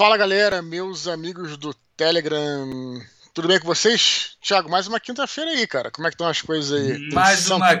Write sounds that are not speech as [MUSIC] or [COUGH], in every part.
Fala galera, meus amigos do Telegram. Tudo bem com vocês? Tiago, mais uma quinta-feira aí, cara. Como é que estão as coisas aí? Mais uma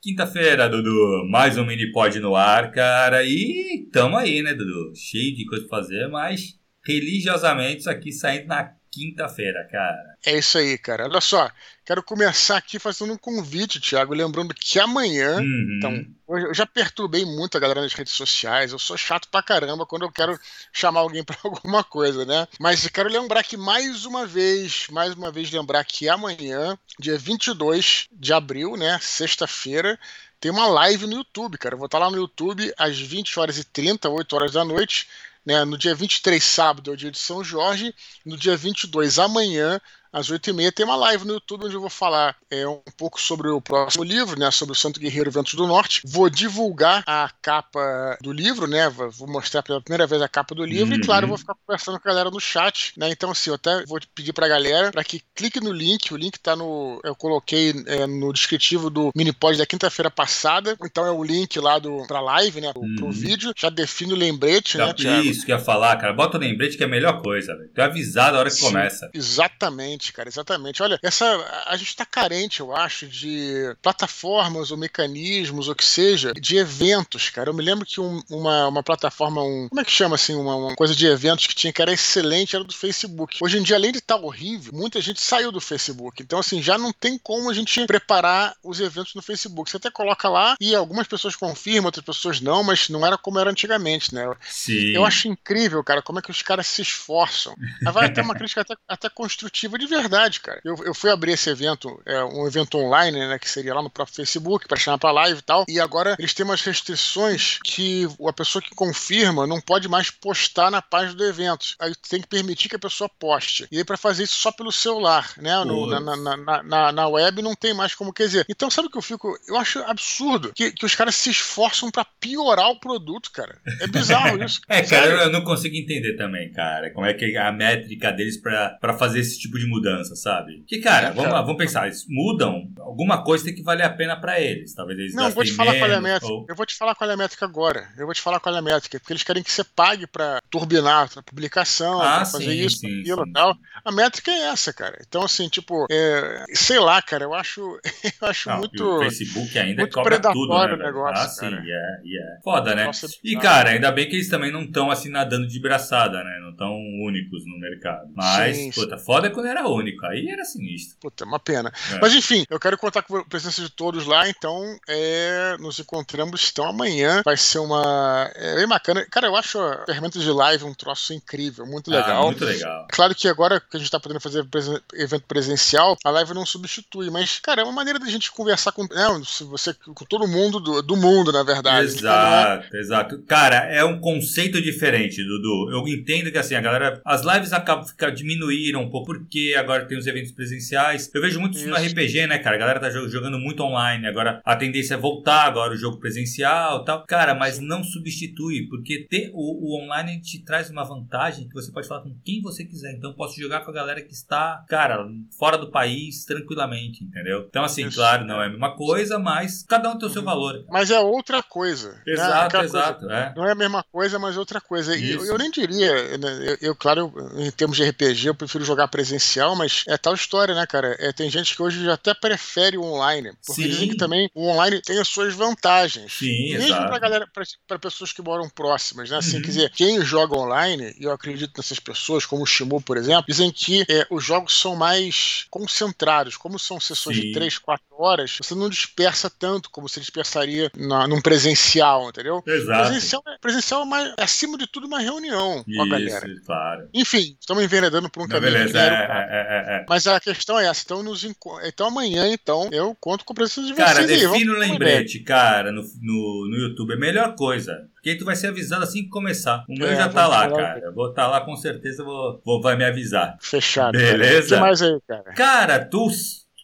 quinta-feira, Dudu. Mais um mini pod no ar, cara. E tamo aí, né, Dudu? Cheio de coisa pra fazer, mas religiosamente isso aqui saindo na quinta-feira, cara. É isso aí, cara. Olha só, quero começar aqui fazendo um convite, Thiago, lembrando que amanhã, Uhum. então, eu já perturbei muito a galera nas redes sociais, eu sou chato pra caramba quando eu quero chamar alguém pra [LAUGHS] alguma coisa, né? Mas quero lembrar que mais uma vez, mais uma vez lembrar que amanhã, dia 22 de abril, né, sexta-feira, tem uma live no YouTube, cara. Eu vou estar lá no YouTube às 20 horas e 30, 8 horas da noite, né? No dia 23, sábado, é o dia de São Jorge. No dia 22, amanhã, às 8h30, tem uma live no YouTube onde eu vou falar é, um pouco sobre o próximo livro, né? Sobre o Santo Guerreiro Ventos do Norte. Vou divulgar a capa do livro, né? Vou mostrar pela primeira vez a capa do livro e, Uhum. claro, eu vou ficar conversando com a galera no chat, né? Então, assim, eu até vou pedir pra galera para que clique no link. O link tá no. Eu coloquei é, no descritivo do Minipod da quinta-feira passada. Então é o link lá do, pra live, né? Pro, pro Uhum. vídeo. Já defino o lembrete, né, Já- Thiago? Isso que eu ia falar, cara. Bota o lembrete que é a melhor coisa, velho. É avisado a hora que Sim. começa. Exatamente, cara, exatamente. Olha, essa a gente está carente, eu acho, de plataformas ou mecanismos, ou que seja, de eventos, cara. Eu me lembro que um- uma, uma plataforma, um, como é que chama assim, uma, uma coisa de eventos que tinha que era excelente, era do Facebook. Hoje em dia, além de estar horrível, muita gente saiu do Facebook. Então, assim, já não tem como a gente preparar os eventos no Facebook. Você até coloca lá e algumas pessoas confirmam, outras pessoas não, mas não era como era antigamente, né? Sim. Eu acho incrível, cara, como é que os caras se esforçam. Vai ter uma [LAUGHS] crítica até, até construtiva de verdade, cara. Eu, eu fui abrir esse evento, é, um evento online, né, que seria lá no próprio Facebook, pra chamar pra live e tal, e agora eles têm umas restrições que a pessoa que confirma não pode mais postar na página do evento. Aí tem que permitir que a pessoa poste. E aí pra fazer isso só pelo celular, né, no- na, na, na, na, web não tem mais como, quer dizer. Então sabe o que eu fico, eu acho absurdo que, que os caras se esforçam pra piorar o produto, cara. É bizarro [LAUGHS] isso. É, cara, eu, eu não consigo entender também, cara, como é que a métrica deles pra fazer esse tipo de mudança, sabe? Que, cara, É, vamos lá, vamos pensar, eles mudam, alguma coisa tem que valer a pena pra eles. Talvez eles Não, vou te falar qual é a menos, métrica. ou- Eu vou te falar qual é a métrica agora. Eu vou te falar qual é a métrica. Porque eles querem que você pague pra turbinar a publicação, Ah, pra fazer sim, isso, sim, aquilo sim. e tal. A métrica é essa, cara. Então, assim, tipo, é, sei lá, cara, eu acho, [LAUGHS] eu acho Não, muito. o Facebook ainda muito cobra tudo, né, o negócio, Ah, sim, cara. é, e é. Foda, né? Nossa, é E, cara, ainda bem que eles também não estão assim nadando de braçada, né? Não estão únicos no mercado. Mas, Sim, sim. puta, foda é quando era único. Aí era sinistro. Puta, é uma pena. É. Mas enfim, eu quero contar com a presença de todos lá, então é, nos encontramos então amanhã. Vai ser uma. É bem bacana. Cara, eu acho a ferramenta de live um troço incrível, muito Ah, legal. muito legal. Claro que agora que a gente tá podendo fazer evento presencial, a live não substitui, mas, cara, é uma maneira da gente conversar com, né, se você, com todo mundo do, do mundo, na verdade. Então, não é- Exato, exato. Cara, é um conceito diferente, Dudu. Eu entendo que assim, a galera. As lives acabam ficar, diminuíram um pouco porque agora tem os eventos presenciais. Eu vejo muito isso no Isso. RPG, né, cara? A galera tá jo- jogando muito online. Agora a tendência é voltar agora o jogo presencial e tal. Cara, mas não substitui, porque ter o, o online te traz uma vantagem que você pode falar com quem você quiser. Então eu posso jogar com a galera que está, cara, fora do país tranquilamente, entendeu? Então, assim, Isso. claro, não é a mesma coisa, mas cada um tem o seu valor. Mas é outra coisa. né? Exato, coisa- exato. É. Não é a mesma coisa, mas é outra coisa. E eu, eu nem diria, né, eu, eu, claro, eu- em termos de RPG, eu prefiro jogar presencial, mas é tal história, né, cara? É, tem gente que hoje já até prefere o online, porque Sim. dizem que também o online tem as suas vantagens. Sim, Mesmo exato. pra galera, pra, pra pessoas que moram próximas, né? Assim, Uhum. quer dizer, quem joga online, e eu acredito nessas pessoas, como o Shimu, por exemplo, dizem que é, os jogos são mais concentrados. Como são sessões Sim. de 3, 4 horas, você não dispersa tanto como se dispersaria na, num presencial, entendeu? Exato. Presencial, é- presencial é, mais, é, acima de tudo, uma reunião com a galera. Claro. Enfim, estamos enveredando por um Não, caminho. beleza, que é, o é, é, é. Mas a questão é essa. Então, nos então amanhã, então, eu conto com a presença de Cara, vocês aí. defina o lembrete, cara, no, no, no YouTube. É a melhor coisa. Porque aí tu vai ser avisado assim que começar. O meu É, já tá lá, cara. Eu vou estar lá com certeza, vou, vou, vai me avisar. Fechado. Beleza. O que mais aí, cara? Cara, tu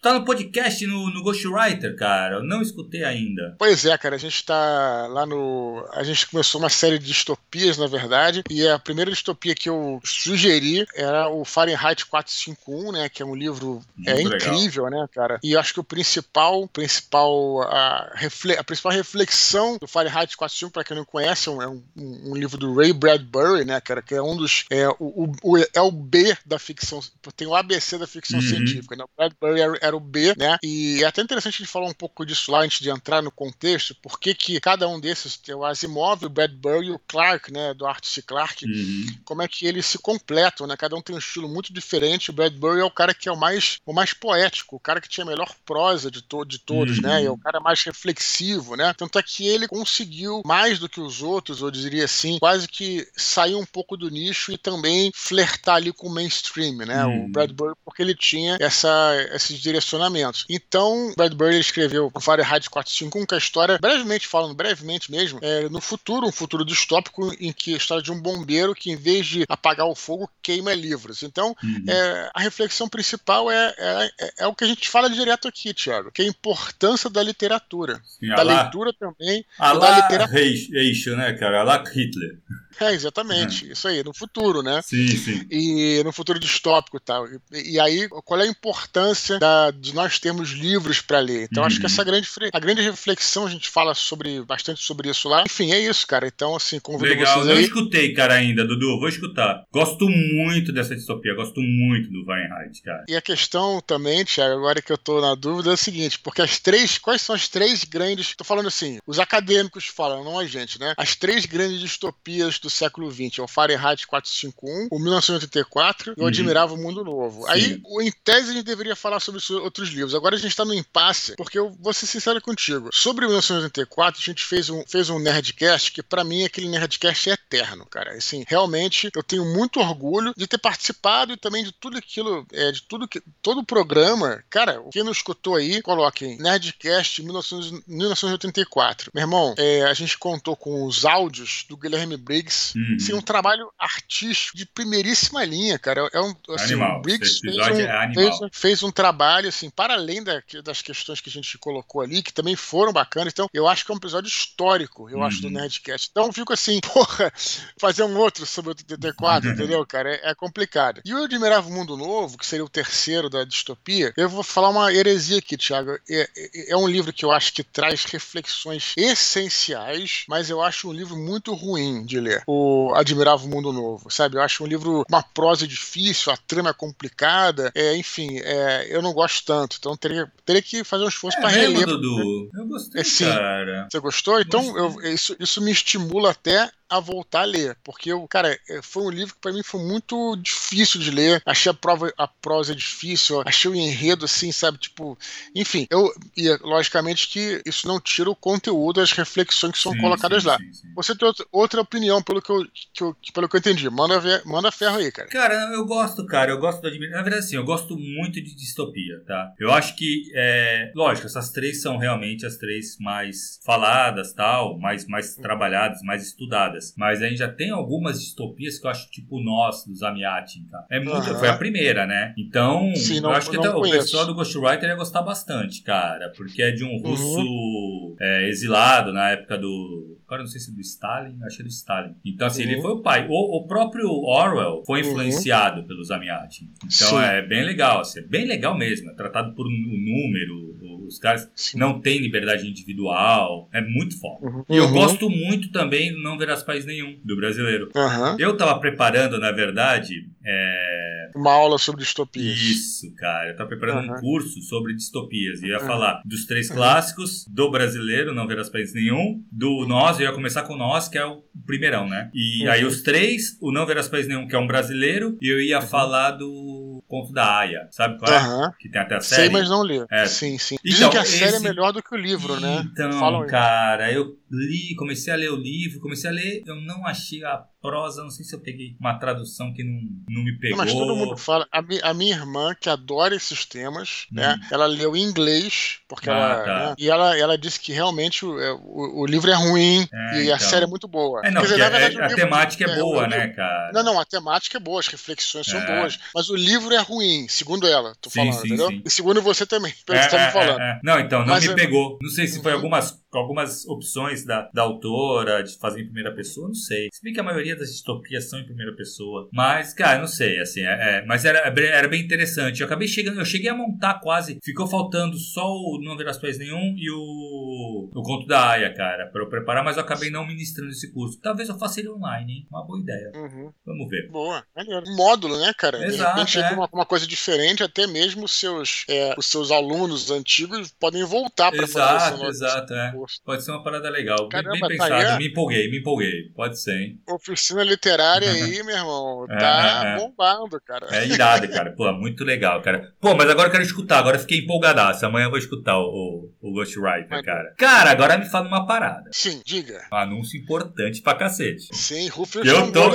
tá no podcast no, no Ghostwriter, cara. Eu não escutei ainda. Pois é, cara. A gente tá lá no. A gente começou uma série de distopias, na verdade. E a primeira distopia que eu sugeri era o Fahrenheit 451, né? Que é um livro é incrível, né, cara? E eu acho que o principal, principal a, refle a principal reflexão do Fahrenheit 451, para quem não conhece, é um, um, livro do Ray Bradbury, né, cara? Que é um dos. É o, o, é o B da ficção. Tem o ABC da ficção uhum. científica, né? O Bradbury era, era, o B, né? E é até interessante a gente falar um pouco disso lá antes de entrar no contexto, porque que cada um desses, o Asimov, o Bradbury e o Clark, né? Do Arthur C. Clarke, uhum. como é que eles se completam, né? Cada um tem um estilo muito diferente. O Bradbury é o cara que é o mais, o mais poético, o cara que tinha a melhor prosa de, to de todos, uhum. né? E é o cara mais reflexivo, né? Tanto é que ele conseguiu, mais do que os outros, eu diria assim, quase que sair um pouco do nicho e também flertar ali com o mainstream, né? Uhum. O Bradbury, porque ele tinha essa, esses direcionamentos. Então, Bradbury escreveu o Fahrenheit 451, que a história, brevemente falando, brevemente mesmo, é, no futuro, um futuro distópico em que a história de um bombeiro que, em vez de apagar o fogo, queima livros. Então, uhum. é, a reflexão principal é, é, é, é, o que a gente fala direto aqui, Tiago, que é a importância da literatura. Sim, da leitura também. A da literatura. Eixo, né, cara? A lá Hitler. É, exatamente. É. Isso aí, no futuro, né? Sim, sim. E no futuro distópico e tal. E, e aí, qual é a importância da, de nós termos livros para ler? Então, uhum. acho que essa grande, a grande reflexão, a gente fala sobre bastante sobre isso lá. Enfim, é isso, cara. Então, assim, convido Legal. vocês aí. Não escutei, cara, ainda, Dudu. Vou escutar. Gosto muito dessa distopia. Gosto muito do Fahrenheit, cara. E a questão também, Thiago, agora que eu tô na dúvida, é o seguinte, porque as três, quais são as três grandes, tô falando assim, os acadêmicos falam, não a gente, né? As três grandes distopias do século XX. É o Fahrenheit 451, o 1984 e o uhum. Admirável Mundo Novo. Sim. Aí, em tese, a gente deveria falar sobre outros livros. Agora a gente está no impasse, porque eu vou ser sincero contigo. Sobre o 1984, a gente fez um, fez um Nerdcast que, para mim, aquele Nerdcast é eterno, cara. Assim, realmente, eu tenho muito orgulho de ter participado e também de tudo aquilo, é, de tudo que. Todo o programa. Cara, quem não escutou aí, coloquem Nerdcast 1984. Meu irmão, é, a gente contou com os áudios do Guilherme Briggs. Uhum. Assim, um trabalho artístico de primeiríssima linha, cara. É um, assim, animal. O Briggs fez um, é fez, fez, um trabalho, assim, para além da, das questões que a gente colocou ali, que também foram bacanas. Então, eu acho que é um episódio histórico, eu uhum. acho, do uhum. Nerdcast. Então, eu fico assim, [LAUGHS] porra, fazer um outro sobre o 84, entendeu, cara? É, é, complicado. E o Admirável Mundo Novo, que seria o terceiro da distopia, eu vou falar uma heresia aqui, Thiago. É, é, é um livro que eu acho que traz reflexões essenciais, mas eu acho um livro muito ruim de ler. O Admirável Mundo Novo, sabe? Eu acho um livro, uma prosa difícil, a trama é complicada, é, enfim, é, eu não gosto tanto, então teria, teria que fazer um esforço é para reler. Dudu. Eu gostei, é, cara. Você gostou? Então, eu, isso, isso me estimula até a voltar a ler, porque eu, cara, é, foi um livro que para mim foi muito difícil de ler. Achei a prova, a prosa difícil, achei o enredo assim, sabe, tipo, enfim, eu e logicamente que isso não tira o conteúdo, as reflexões que são sim, colocadas sim, lá. Sim, Você tem outra opinião pelo que eu, que eu, pelo que eu entendi. Manda ver, manda ferro aí, cara. Cara, eu gosto, cara, eu gosto da Na verdade, assim, eu gosto muito de distopia, tá? Eu acho que, é... lógico, essas três são realmente as três mais faladas, tal, mais, mais trabalhadas, mais estudadas. Mas a gente já tem algumas distopias que eu acho tipo Nós, do Zamiatin, tá? É muito, uhum. Foi a primeira, né? Então, Sim, não, eu acho que o pessoal do Ghostwriter ia gostar bastante, cara. Porque é de um uhum. russo uhum. é, exilado na época do agora não sei se é do Stalin, acho que é do Stalin. Então, assim, uhum. ele foi o pai. O, o próprio Orwell foi uhum. influenciado uhum. pelo Zamiatin. Então, Sim. é bem legal, assim, é bem legal mesmo. É tratado por um número, os caras Sim. não têm liberdade individual. É muito foda. Uhum. E eu uhum. gosto muito também do Não Verás País Nenhum, do brasileiro. Uhum. Eu tava preparando, na verdade. É... Uma aula sobre distopias. Isso, cara. Eu tava preparando um curso sobre distopias. E ia falar dos três clássicos, do brasileiro, Não Verás País Nenhum, do Nós, eu ia começar com Nós, que é o primeirão, né? E aí os três, o Não Verás País Nenhum, que é um brasileiro, e eu ia falar do Conto da Aya, sabe qual é? Que tem até a série. Sei, mas não li. É. Sim, sim. Dizem então, que a esse... série é melhor do que o livro, né? Então, Falam cara, eu li, comecei a ler o livro, comecei a ler, eu não achei a prosa, não sei se eu peguei uma tradução que não, não me pegou. Mas todo mundo fala. A, mi, a, minha irmã, que adora esses temas, hum. né? Ela leu em inglês, porque ah, ela. Tá. Né, e ela, ela disse que realmente o, é, o, o livro é ruim é, e então. a série é muito boa. É, não, dizer, verdade, a, a temática é, boa, né, cara? Não, não, a temática é boa, as reflexões são é. boas. Mas o livro é ruim, segundo ela, tô falando, sim, entendeu? Sim. E segundo você também, [LAUGHS] pelo que você tá me falando. Não, então, não mas, me pegou. Não sei se foi algumas algumas opções da, da autora de fazer em primeira pessoa, não sei. Se bem que a maioria das distopias são em primeira pessoa. Mas, cara, não sei, assim, é, é, mas era, era bem interessante. Eu acabei chegando, eu cheguei a montar quase. Ficou faltando só o Não Verás Pés Nenhum e o, o Conto da Aya, cara, para eu preparar, mas eu acabei não ministrando esse curso. Talvez eu faça ele online, hein? Uma boa ideia. Uhum. Vamos ver. Boa. Um módulo, né, cara? Exato, De repente, é. uma, uma coisa diferente, até mesmo os seus, é, os seus alunos antigos podem voltar para fazer isso. Exato, é. Pode ser uma parada legal. Caramba, bem, tá pensado. Me empolguei, me empolguei. Pode ser, hein? Oficina literária [LAUGHS] aí, meu irmão. É, tá é, é. bombando, cara. É irado, cara. Pô, muito legal, cara. Pô, mas agora eu quero escutar. Agora eu fiquei empolgadaço. Amanhã eu vou escutar o, o, o Ghostwriter, cara. Cara, agora me fala uma parada. Sim, diga. Um anúncio importante pra cacete. Sim, Rufus Eu tô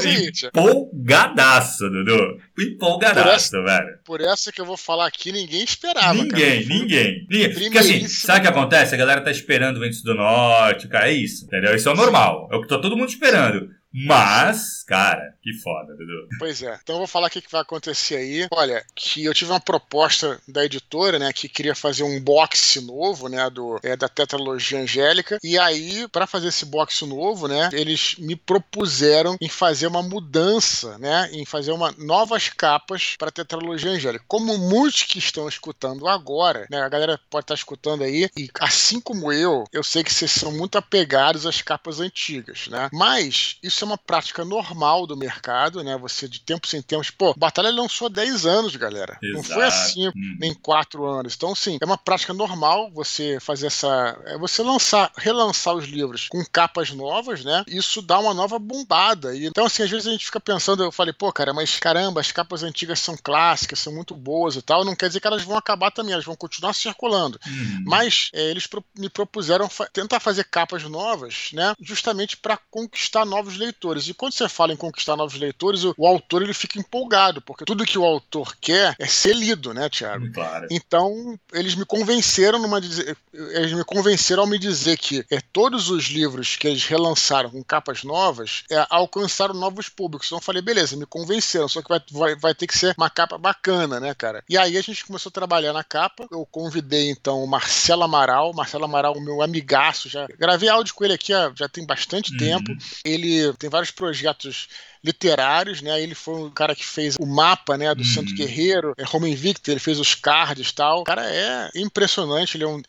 empolgadaço, Dudu. Empolgadaço, por essa, velho. Por essa que eu vou falar aqui, ninguém esperava, ninguém, cara. Ninguém, ninguém. Porque assim, sabe o que acontece? A galera tá esperando o Ventos do Norte, cara. É isso, entendeu? Isso é o normal. É o que tá todo mundo esperando. Mas, cara, que foda, Dudu. Pois é. Então eu vou falar o que, vai acontecer aí. Olha, que eu tive uma proposta da editora, né, que queria fazer um box novo, né, do, é, da tetralogia angélica. E aí, para fazer esse box novo, né, eles me propuseram em fazer uma mudança, né, em fazer uma novas capas para tetralogia angélica. Como muitos que estão escutando agora, né, a galera pode estar escutando aí, e assim como eu, eu sei que vocês são muito apegados às capas antigas, né? Mas isso é uma prática normal do mercado, né? Você de tempos em tempos. Pô, Batalha lançou 10 anos, galera. Exato. Não foi assim hum. nem 4 anos. Então, sim, é uma prática normal você fazer essa. É você lançar, relançar os livros com capas novas, né? Isso dá uma nova bombada. E, então, assim, às vezes a gente fica pensando, eu falei, pô, cara, mas caramba, as capas antigas são clássicas, são muito boas e tal. Não quer dizer que elas vão acabar também, elas vão continuar circulando. Hum. Mas é, eles pro, me propuseram fa tentar fazer capas novas, né? Justamente para conquistar novos leitores leitores. E quando você fala em conquistar novos leitores, o, o, autor ele fica empolgado, porque tudo que o autor quer é ser lido, né, Tiago? Claro. Então, eles me convenceram numa eles me convenceram ao me dizer que é, todos os livros que eles relançaram com capas novas é, alcançaram novos públicos. Então eu falei, beleza, me convenceram, só que vai, vai, vai ter que ser uma capa bacana, né, cara? E aí a gente começou a trabalhar na capa. Eu convidei então o Marcelo Amaral, Marcelo Amaral, o meu amigaço, já gravei áudio com ele aqui já tem bastante uhum. tempo. Ele tem vários projetos literários, né? Ele foi um cara que fez o mapa, né, do uhum. Santo Guerreiro, é Invicto, ele fez os cards e tal. O cara é impressionante, ele é um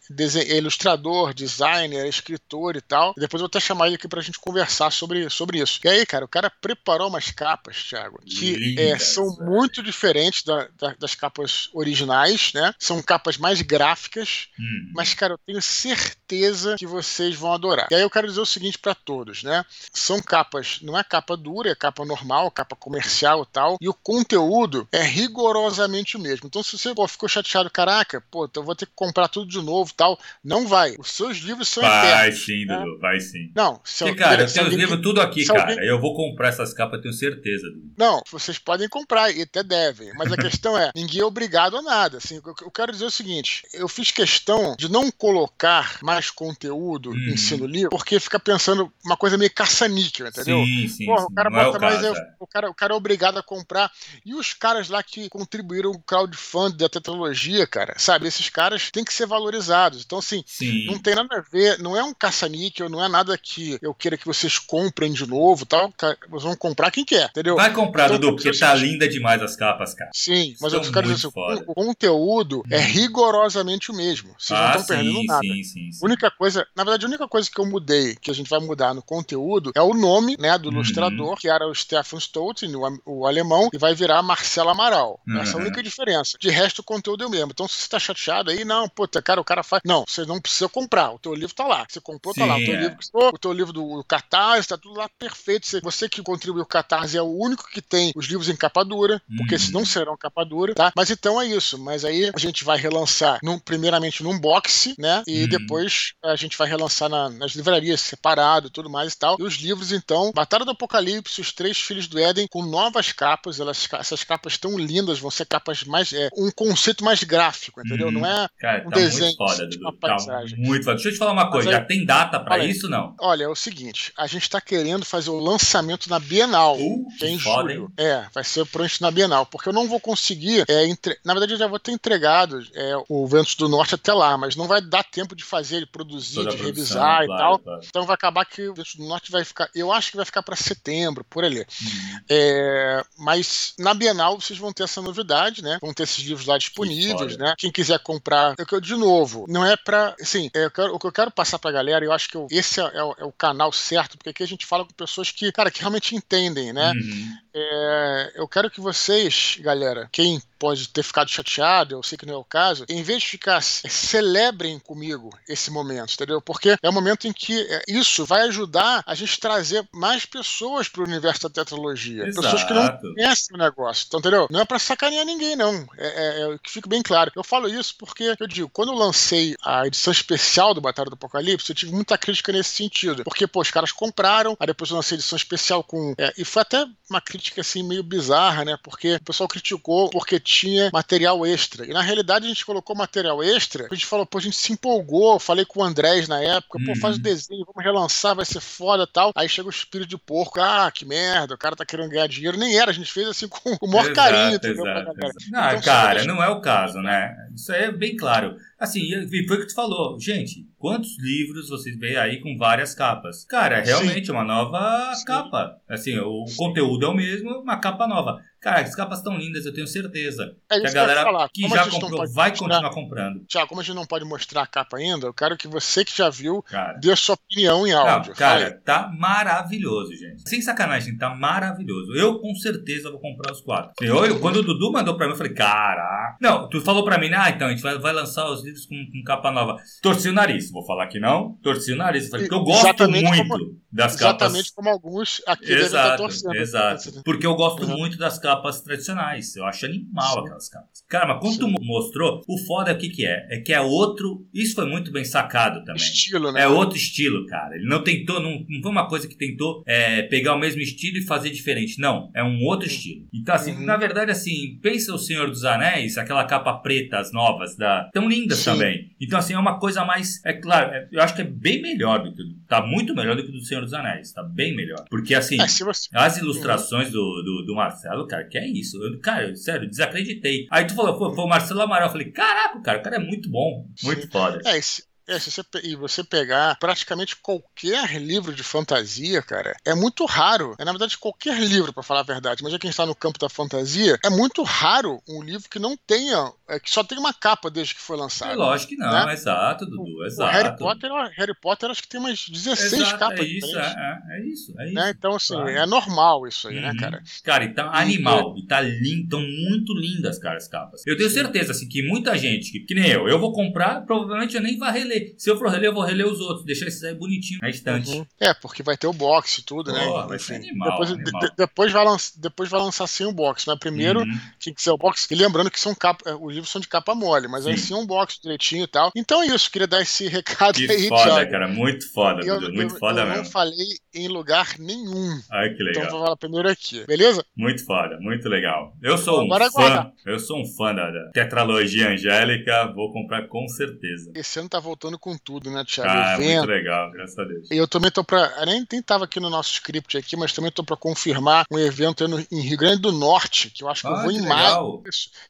ilustrador, designer, escritor e tal. Depois eu vou até chamar ele aqui pra gente conversar sobre, sobre isso. E aí, cara, o cara preparou umas capas, Thiago, que é, são muito diferentes da, da, das capas originais, né? São capas mais gráficas, uhum. mas, cara, eu tenho certeza que vocês vão adorar. E aí eu quero dizer o seguinte para todos, né? São capas, não é capa dura, é capa normal, capa comercial e tal, e o conteúdo é rigorosamente o mesmo. Então, se você pô, ficou chateado, caraca, pô, então eu vou ter que comprar tudo de novo tal, não vai. Os seus livros são Vai sim, né? Dudu, vai sim. Não, se Porque, cara, eu tenho os livros tudo aqui, cara. Alguém... Eu vou comprar essas capas, tenho certeza. Dudu. Não, vocês podem comprar e até devem, mas a [LAUGHS] questão é, ninguém é obrigado a nada. Assim, eu quero dizer o seguinte, eu fiz questão de não colocar mais conteúdo hum. em cima do livro, porque fica pensando uma coisa meio caça-níquel, entendeu? Sim, sim. Porra, sim. o cara é bota é mais é. o, cara, o cara é obrigado a comprar. E os caras lá que contribuíram o crowdfunding da tetralogia, cara, sabe? Esses caras têm que ser valorizados. Então, assim, Sim. não tem nada a ver, não é um caça-níquel, não é nada que eu queira que vocês comprem de novo tal. Vocês vão comprar quem quer, entendeu? Vai comprar, então, Dudu, porque tá linda demais as capas, cara. Sim, mas eu quero dizer assim, o, conteúdo é rigorosamente o mesmo. Vocês ah, não estão perdendo nada. Sim, sim, sim. única coisa, na verdade, a única coisa que eu mudei, que a gente vai mudar no conteúdo, é o nome, né, do uhum. ilustrador, que era o Stefan Stolten, o, o, alemão, e vai virar Marcelo Amaral. Uhum. Essa é a única diferença. De resto, o conteúdo é o mesmo. Então, se você tá chateado aí, não, puta, cara, o cara faz. Não, você não precisa comprar. O teu livro tá lá. Você comprou, Sim, tá lá. O teu, é. livro, o teu livro do Catarse, tá tudo lá perfeito. Você que contribuiu o Catarse é o único que tem os livros em capa dura, uhum. porque senão serão capa dura, tá? Mas então é isso. Mas aí a gente vai relançar, num, primeiramente num box, né? E uhum. depois a gente vai relançar na, nas livrarias separado tudo mais e tal. E os livros, então, Batalha do Apocalipse, os três três Filhos do Éden com novas capas. Elas, essas capas tão lindas, vão ser capas mais. É, um conceito mais gráfico, entendeu? Hum, não é cara, um tá desenho. Muito foda, Dudu. Tá muito foda. Deixa eu te falar uma coisa, aí, já tem data para isso não? Olha, é o seguinte: a gente tá querendo fazer o lançamento na Bienal. Uh, que é em foda, julho. Hein? É, vai ser pronto na Bienal, porque eu não vou conseguir. É, entre... Na verdade, eu já vou ter entregado é, o Ventos do Norte até lá, mas não vai dar tempo de fazer ele produzir, Toda de revisar claro, e tal. Claro. Então vai acabar que o Ventos do Norte vai ficar. Eu acho que vai ficar para setembro, por ali. Hum. É, mas na Bienal vocês vão ter essa novidade, né? Vão ter esses livros lá disponíveis, né? Quem quiser comprar, eu, de novo, não é para, assim, é, quero, o que eu quero passar para a galera, eu acho que eu, esse é, é, é, o canal certo, porque aqui a gente fala com pessoas que, cara, que realmente entendem, né? Uhum. É, eu quero que vocês, galera, quem pode ter ficado chateado, eu sei que não é o caso, em vez de ficar celebrem comigo esse momento, entendeu? Porque é o um momento em que é, isso vai ajudar a gente trazer mais pessoas para o universo da tetralogia. Exato. Pessoas que não conhecem o negócio, então, entendeu? Não é para sacanear ninguém, não. É, é, é, que fique bem claro. Eu falo isso porque, eu digo, quando eu lancei a edição especial do Batalha do Apocalipse, eu tive muita crítica nesse sentido. Porque, pô, os caras compraram, aí depois eu lancei a edição especial com. É, e foi até uma crítica assim meio bizarra, né? Porque o pessoal criticou porque tinha material extra. E na realidade a gente colocou material extra, a gente falou, pô, a gente se empolgou, falei com o Andrés na época, pô, faz o uhum. desenho, vamos relançar, vai ser foda tal. Aí chega o espírito de porco, ah, que merda, o cara tá querendo ganhar dinheiro. Nem era, a gente fez assim [LAUGHS] com o maior exato, carinho, entendeu? Exato, exato. Não, então, cara, não é o caso, né? Isso aí é bem claro. Assim, foi o que tu falou. Gente, quantos livros vocês veem aí com várias capas? Cara, é realmente Sim. uma nova Sim. capa. Assim, o conteúdo é o mesmo, uma capa nova. Cara, as capas estão lindas, eu tenho certeza. É que a galera que, que já comprou vai mostrar, continuar comprando. Tiago, como a gente não pode mostrar a capa ainda, eu quero que você que já viu cara, dê a sua opinião em áudio. Cara, tá maravilhoso, gente. Sem sacanagem, tá maravilhoso. Eu com certeza vou comprar os quatro. Eu, quando o Dudu mandou pra mim, eu falei, caraca. Não, tu falou pra mim, ah, então a gente vai, vai lançar os livros com, com, capa nova. Torci o nariz, vou falar que não. Torci o nariz. Eu falei, porque eu gosto muito como, das capas. Exatamente como alguns aqui exato, devem estar torcendo. Exato. Porque eu gosto uhum. muito das capas tradicionais. Eu acho animal Sim. aquelas capas. Cara, mas quando Sim. tu mostrou, o foda é o que, que é? É que é outro. Isso foi muito bem sacado também. Estilo, né? É outro estilo, cara. Ele não tentou, não, não foi uma coisa que tentou é, pegar o mesmo estilo e fazer diferente. Não, é um outro estilo. Então, assim, uhum. na verdade, assim, pensa o Senhor dos Anéis, aquela capa preta, as novas, da, tão lindas Sim. também. Então, assim, é uma coisa mais. É claro, é, eu acho que é bem melhor do que. Tá muito melhor do que o do Senhor dos Anéis. Tá bem melhor. Porque, assim, é, você... as ilustrações do, do, do Marcelo, cara, que é isso. Eu, cara, sério, desacreditei. Aí tu falou, pô, foi o Marcelo Amaral. Eu falei, caraca, cara, o cara é muito bom. Muito foda. É, esse, é, se você, e você pegar praticamente qualquer livro de fantasia, cara, é muito raro. É, na verdade, qualquer livro, para falar a verdade, mas já quem está no campo da fantasia, é muito raro um livro que não tenha, é, que só tem uma capa desde que foi lançado. É lógico que não, né? exato, Dudu, exato. O Harry Potter, Harry Potter acho que tem umas 16 exato, capas. É isso, é, é, é, isso, é isso. Né? Então, assim, claro. é normal isso aí, né, uhum. né, cara? Cara, e tá animal, e tá lindo, estão muito lindas, cara, as capas. Eu tenho certeza, assim, que muita gente, que, que nem eu, eu vou comprar, provavelmente eu nem vou reler. Se eu for reler, eu vou reler os outros, deixar esses aí bonitinho na estante. Uhum. É, porque vai ter o box e tudo, né? Vai Enfim, animal, depois, animal. De, depois, vai lançar, depois vai lançar sem o box, mas primeiro uhum. tinha que ser o box. E lembrando que são capa, é, os livros são de capa mole, mas Sim. aí sim um box direitinho e tal. Então é isso, queria dar esse [LAUGHS] recado que aí, foda, Thiago. cara, muito foda, eu, muito eu, foda eu mesmo. Eu não falei em lugar nenhum. Ai, que legal. Então vou falar primeiro aqui, beleza? Muito foda, muito legal. Eu sou um fã, agora. eu sou um fã da, da tetralogia angélica, vou comprar com certeza. Esse ano tá voltando com tudo, né, Thiago? Ah, muito legal, graças a Deus. Eu também tô pra. Nem, nem tava aqui no nosso script aqui, mas também tô pra confirmar um evento em Rio Grande do Norte, que eu acho que ah, eu vou em maio.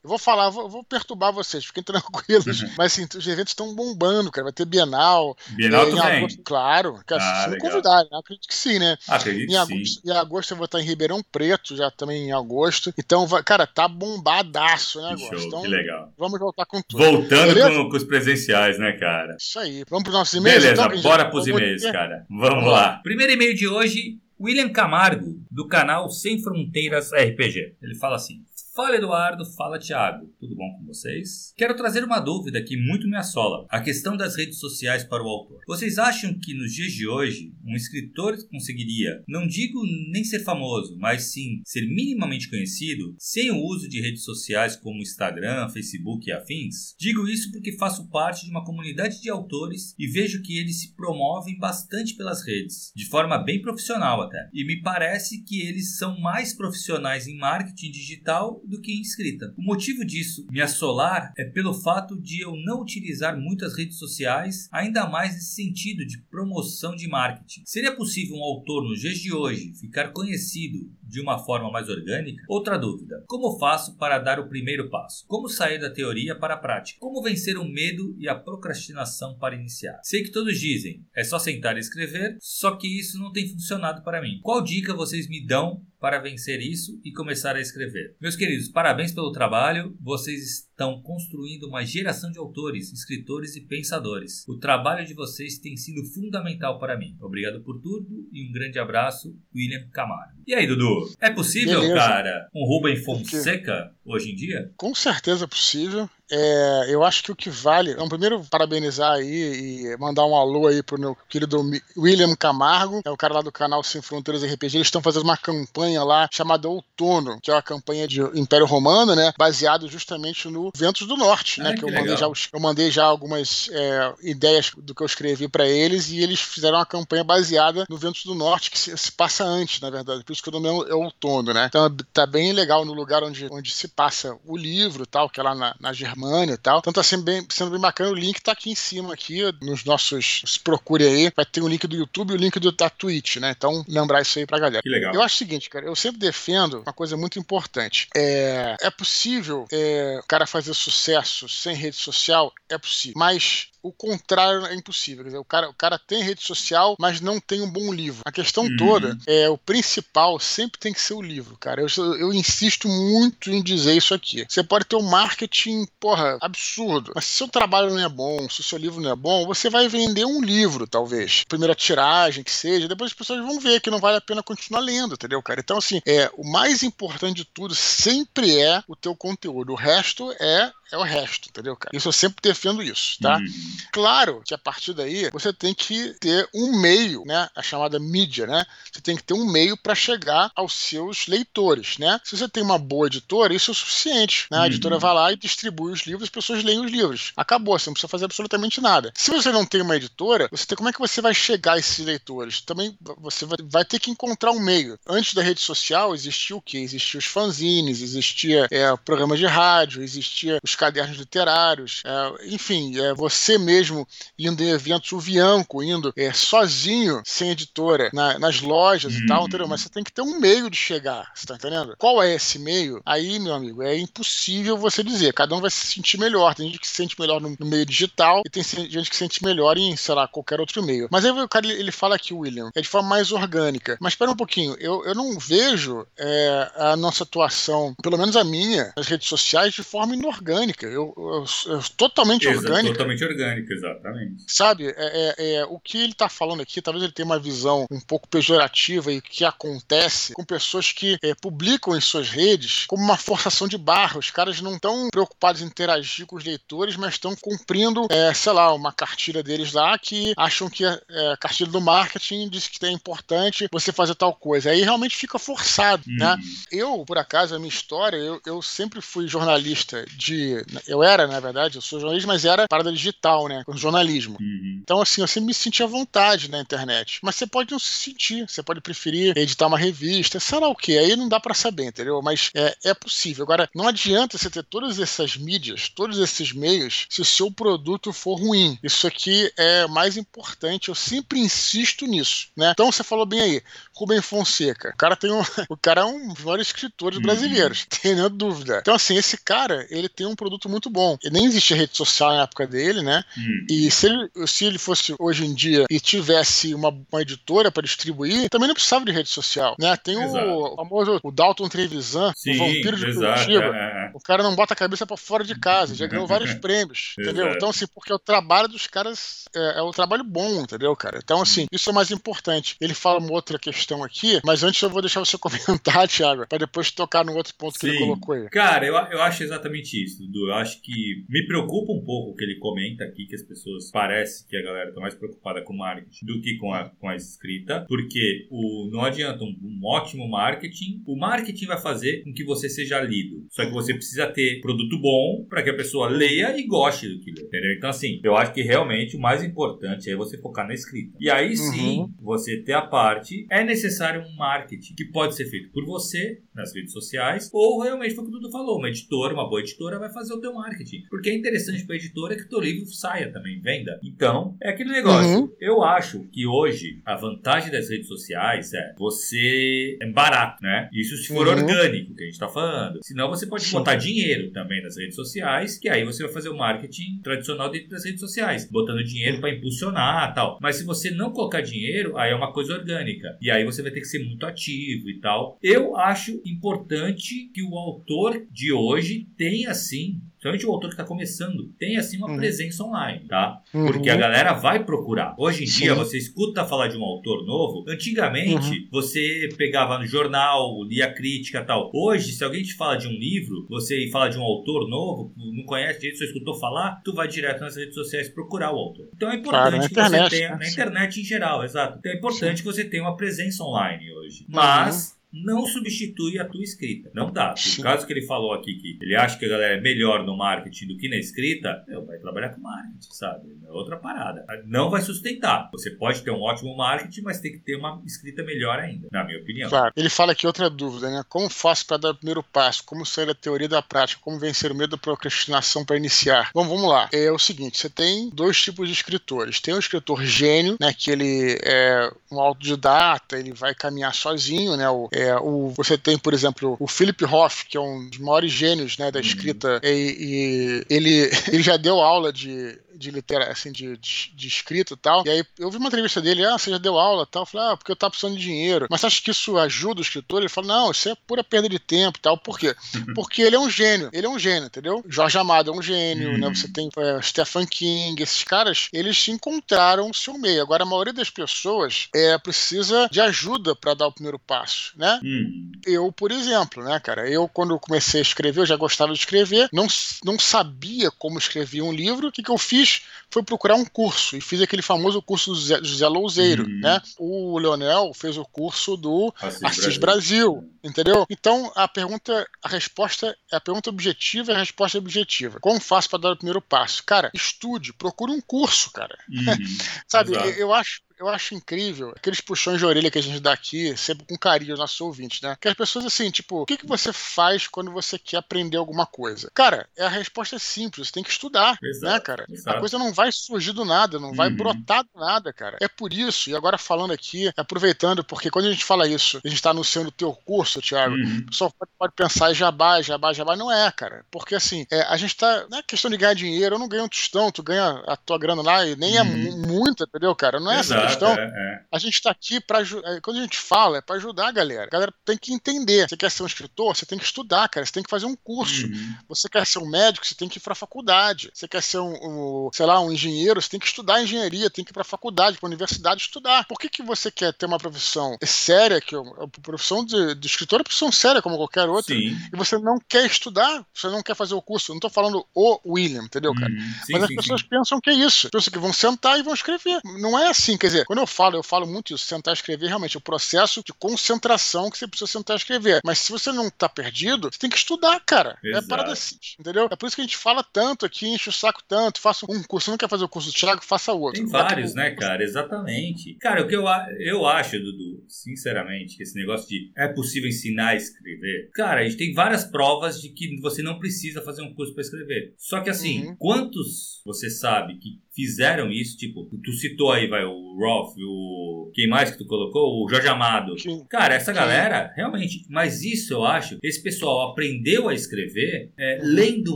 Eu vou falar, vou, vou perturbar vocês, fiquem [LAUGHS] tranquilos. Uhum. Mas assim, os eventos estão bombando, cara. Vai ter Bienal. Bienal é, também. Agosto, claro. Cara, ah, se me convidarem, né? acredito que sim, né? Acredito em agosto, sim. Em agosto eu vou estar em Ribeirão Preto, já também em agosto. Então, vai, cara, tá bombadaço, né, Show, Então, que legal. Vamos voltar com tudo. Voltando com, com, os presenciais, né, cara? Isso aí. Vamos pros nossos e-mails? Beleza, então, bora pros e-mails, cara. Vamos, lá. Primeiro e-mail de hoje, William Camargo, do canal Sem Fronteiras RPG. Ele fala assim: Fala Eduardo, fala Thiago, tudo bom com vocês? Quero trazer uma dúvida que muito me assola: a questão das redes sociais para o autor. Vocês acham que nos dias de hoje um escritor conseguiria, não digo nem ser famoso, mas sim ser minimamente conhecido sem o uso de redes sociais como Instagram, Facebook e afins? Digo isso porque faço parte de uma comunidade de autores e vejo que eles se promovem bastante pelas redes, de forma bem profissional até. E me parece que eles são mais profissionais em marketing digital do que em escrita. O motivo disso me assolar é pelo fato de eu não utilizar muitas redes sociais, ainda mais nesse sentido de promoção de marketing. Seria possível um autor nos dias de hoje ficar conhecido de uma forma mais orgânica? Outra dúvida: como faço para dar o primeiro passo? Como sair da teoria para a prática? Como vencer o medo e a procrastinação para iniciar? Sei que todos dizem, é só sentar e escrever, só que isso não tem funcionado para mim. Qual dica vocês me dão para vencer isso e começar a escrever. Meus queridos, parabéns pelo trabalho. Vocês estão construindo uma geração de autores, escritores e pensadores. O trabalho de vocês tem sido fundamental para mim. Obrigado por tudo e um grande abraço, William Camargo. E aí, Dudu? É possível, Beleza. cara, um Rubem Fonseca hoje em dia? Com certeza é possível. É, eu acho que o que vale. Então, primeiro, parabenizar aí e mandar um alô aí pro meu querido William Camargo, é o cara lá do canal Sem Fronteiras RPG. Eles estão fazendo uma campanha lá chamada Outono, que é uma campanha de Império Romano, né? Baseado justamente no Ventos do Norte, né? que, que eu, mandei já, eu mandei já algumas é, ideias do que eu escrevi para eles e eles fizeram uma campanha baseada no Ventos do Norte, que se, se passa antes, na verdade. Por isso que o nome é, é Outono, né? Então tá bem legal no lugar onde, onde se passa o livro tal, que é lá na, na Germânia e tal. Então tá sendo bem, sendo bem bacana. O link tá aqui em cima, aqui, nos nossos. Se procure aí. Vai ter o um link do YouTube e o link do, da Twitch, né? Então, lembrar isso aí pra galera. Que legal. Eu acho o seguinte, cara, eu sempre defendo uma coisa muito importante. É, é possível é, o cara fazer sucesso sem rede social? É possível. Mas o contrário é impossível. Dizer, o, cara, o cara tem rede social, mas não tem um bom livro. A questão uhum. toda é o principal sempre tem que ser o livro, cara. Eu, eu insisto muito em dizer isso aqui. Você pode ter um marketing, porra, absurdo. Mas se seu trabalho não é bom, se o seu livro não é bom, você vai vender um livro, talvez. Primeira tiragem que seja, depois as pessoas vão ver que não vale a pena continuar lendo, entendeu, cara? Então, assim, é, o mais importante de tudo sempre é o teu conteúdo. O resto é é o resto, entendeu, cara? Isso eu sempre defendo isso, tá? Uhum. Claro que a partir daí você tem que ter um meio, né? A chamada mídia, né? Você tem que ter um meio para chegar aos seus leitores, né? Se você tem uma boa editora, isso é o suficiente, né? A uhum. editora vai lá e distribui os livros, as pessoas leem os livros. Acabou, você não precisa fazer absolutamente nada. Se você não tem uma editora, você tem como é que você vai chegar a esses leitores? Também você vai ter que encontrar um meio. Antes da rede social existia o quê? Existia os fanzines, existia é, programas de rádio, existia os cadernos literários, é, enfim, é, você mesmo indo em eventos, o Bianco indo é, sozinho, sem editora, na, nas lojas e tal, entendeu? Mas você tem que ter um meio de chegar, você tá entendendo? Qual é esse meio? Aí, meu amigo, é impossível você dizer. Cada um vai se sentir melhor. Tem gente que se sente melhor no, no meio digital e tem gente que se sente melhor em, sei lá, qualquer outro meio. Mas aí o cara ele fala aqui, William, é de forma mais orgânica. Mas espera um pouquinho, eu, eu não vejo é, a nossa atuação, pelo menos a minha, nas redes sociais, de forma inorgânica orgânica, eu, eu, eu totalmente Exa, orgânica. Totalmente orgânica, exatamente. Sabe, é, é, é, o que ele está falando aqui, talvez ele tenha uma visão um pouco pejorativa e que acontece com pessoas que é, publicam em suas redes como uma forçação de barra. Os caras não estão preocupados em interagir com os leitores, mas estão cumprindo, é, sei lá, uma cartilha deles lá que acham que é, a cartilha do marketing diz que é importante você fazer tal coisa. Aí realmente fica forçado, né? Uhum. Eu, por acaso, a minha história, eu, eu sempre fui jornalista de eu era, na verdade, eu sou jornalista, mas era parada digital, né? Com jornalismo. Uhum. Então, assim, eu sempre me sentia à vontade na internet. Mas você pode não se sentir, você pode preferir editar uma revista, sei lá o que. Aí não dá para saber, entendeu? Mas é, é possível. Agora, não adianta você ter todas essas mídias, todos esses meios, se o seu produto for ruim. Isso aqui é mais importante. Eu sempre insisto nisso, né? Então, você falou bem aí, Rubem Fonseca. O cara tem um, [LAUGHS] o cara é um dos maiores escritores uhum. brasileiros, [LAUGHS] tem nenhuma dúvida. Então, assim, esse cara, ele tem um produto produto muito bom. E nem existia rede social na época dele, né? Hum. E se ele, se ele fosse hoje em dia e tivesse uma, uma editora para distribuir, também não precisava de rede social, né? Tem o, o famoso o Dalton Trevisan, o vampiro de Curitiba. É, é. O cara não bota a cabeça para fora de casa, já ganhou vários [LAUGHS] prêmios, entendeu? Então, assim, porque o trabalho dos caras é, é um trabalho bom, entendeu, cara? Então, assim, isso é o mais importante. Ele fala uma outra questão aqui, mas antes eu vou deixar você [LAUGHS] comentar, Thiago, para depois tocar no outro ponto Sim. que ele colocou aí. Cara, eu, eu acho exatamente isso, Dudu. Eu acho que me preocupa um pouco o que ele comenta aqui, que as pessoas parece que a galera tá mais preocupada com marketing do que com a, com a escrita, porque o, não adianta um, um ótimo marketing. O marketing vai fazer com que você seja lido. Só que você precisa ter produto bom para que a pessoa leia e goste do que lê. Entendeu? Então, assim, eu acho que realmente o mais importante é você focar na escrita. E aí sim, uhum. você ter a parte, é necessário um marketing que pode ser feito por você nas redes sociais, ou realmente foi o que o Dudu falou, uma editora, uma boa editora vai fazer o teu marketing. Porque é interessante para a editora que o teu livro saia também, venda. Então, é aquele negócio. Uhum. Eu acho que hoje a vantagem das redes sociais é você é barato, né? Isso se for uhum. orgânico, que a gente está falando. Senão você pode Sim. botar dinheiro também nas redes sociais, que aí você vai fazer o marketing tradicional dentro das redes sociais, botando dinheiro para impulsionar tal. Mas se você não colocar dinheiro, aí é uma coisa orgânica. E aí você vai ter que ser muito ativo e tal. Eu acho importante que o autor de hoje tenha, assim, Principalmente o autor que está começando, tem assim uma uhum. presença online, tá? Uhum. Porque a galera vai procurar. Hoje em Sim. dia, você escuta falar de um autor novo. Antigamente, uhum. você pegava no jornal, lia crítica tal. Hoje, se alguém te fala de um livro, você fala de um autor novo, não conhece direito, só escutou falar, tu vai direto nas redes sociais procurar o autor. Então é importante claro, que internet, você tenha, né? na internet em geral, exato. Então é importante Sim. que você tenha uma presença online hoje. Mas não substitui a tua escrita. Não dá. No caso que ele falou aqui que ele acha que a galera é melhor no marketing do que na escrita, meu, vai trabalhar com marketing, sabe? É outra parada. Não vai sustentar. Você pode ter um ótimo marketing, mas tem que ter uma escrita melhor ainda, na minha opinião. Claro. Ele fala aqui outra dúvida, né? Como faço para dar o primeiro passo? Como sair da teoria da prática? Como vencer o medo da procrastinação para iniciar? Bom, vamos lá. É o seguinte, você tem dois tipos de escritores. Tem o escritor gênio, né? Que ele é um autodidata, ele vai caminhar sozinho, né? O, é, o, você tem, por exemplo, o Philip Hoff, que é um dos maiores gênios né, da uhum. escrita, uhum. e, e ele, [LAUGHS] ele já deu aula de de literatura, assim, de, de, de, escrita e tal. E aí eu vi uma entrevista dele, ah, você já deu aula e tal. Eu falei, ah, porque eu tava precisando de dinheiro. Mas acha que isso ajuda o escritor? Ele falou, não, isso é pura perda de tempo e tal. Por quê? Porque ele é um gênio. Ele é um gênio, entendeu? Jorge Amado é um gênio, né? Você tem é, Stephen King, esses caras, eles se encontraram o seu meio. Agora, a maioria das pessoas é, precisa de ajuda para dar o primeiro passo, né? Uhum. Eu, por exemplo, né, cara, eu quando comecei a escrever, eu já gostava de escrever, não, não sabia como escrever um livro. O que, que eu fiz? Fiz foi procurar um curso e fiz aquele famoso curso do José, José Louzeiro, uhum. né? O Leonel fez o curso do Assis, Assis Brasil. Brasil. entendeu? Então a pergunta, a resposta, a pergunta objetiva é a resposta objetiva. Como faço para dar o primeiro passo? Cara, estude, procure um curso, cara. Uhum. [LAUGHS] Sabe, eu acho eu acho incrível aqueles puxões de orelha que a gente dá aqui, sempre com carinho aos nossos ouvintes, né? Que as pessoas, assim, tipo, o que, que você faz quando você quer aprender alguma coisa? Cara, é a resposta é simples, você tem que estudar, né, exato, né, cara? Exato. A coisa não vai surgir do nada, não vai uhum. brotar do nada, cara. É por isso, e agora falando aqui, aproveitando, porque quando a gente fala isso, a gente tá anunciando o teu curso, Thiago, uhum. o pessoal pode, pode pensar jabá, jabá, jabá. Não é, cara. Porque assim, é, a gente tá. Não é questão de ganhar dinheiro, eu não ganho um tostão, tu ganha a tua grana lá e nem é uhum. é muita, entendeu, cara? Não é Exato, essa questão. É, é. A gente tá aqui pra. É, quando a gente fala, é pra ajudar a galera. A galera tem que entender. Você quer ser um escritor, você tem que estudar, cara. Você tem que fazer um curso. Uhum. Você quer ser um médico, você tem que ir pra faculdade. Você quer ser um, um sei lá, um engenheiro, você tem que estudar engenharia, tem que ir pra faculdade, pra universidade estudar. Por que, que você quer ter uma profissão séria, que é a profissão de, de escritor é uma profissão séria como qualquer outra, sim. e você não quer estudar, você não quer fazer o curso. Eu não tô falando o William, entendeu, cara? Uhum. Sim, Mas as sim, pessoas pensam que é isso. Pensam que vão sentar e vão escrever. Não é assim, quer dizer, quando eu falo, eu falo muito isso, sentar e escrever, realmente, é o processo de concentração que você precisa sentar e escrever. Mas se você não tá perdido, você tem que estudar, cara. É Exato. É parada assim, entendeu? É por isso que a gente fala tanto aqui, enche o saco tanto, faça um curso. Você não quer fazer o curso do Thiago, faça outro. Tem vários, né, cara? Exatamente. Cara, o que eu, eu acho, Dudu, sinceramente, que esse negócio de é possível ensinar a escrever. Cara, a gente tem várias provas de que você não precisa fazer um curso para escrever. Só que assim, uhum. quantos você sabe que fizeram isso, tipo, tu citou aí, vai, o Roth, o. Quem mais que tu colocou? O Jorge Amado. Sim. Cara, essa Sim. galera, realmente, mas isso eu acho, esse pessoal aprendeu a escrever é, lendo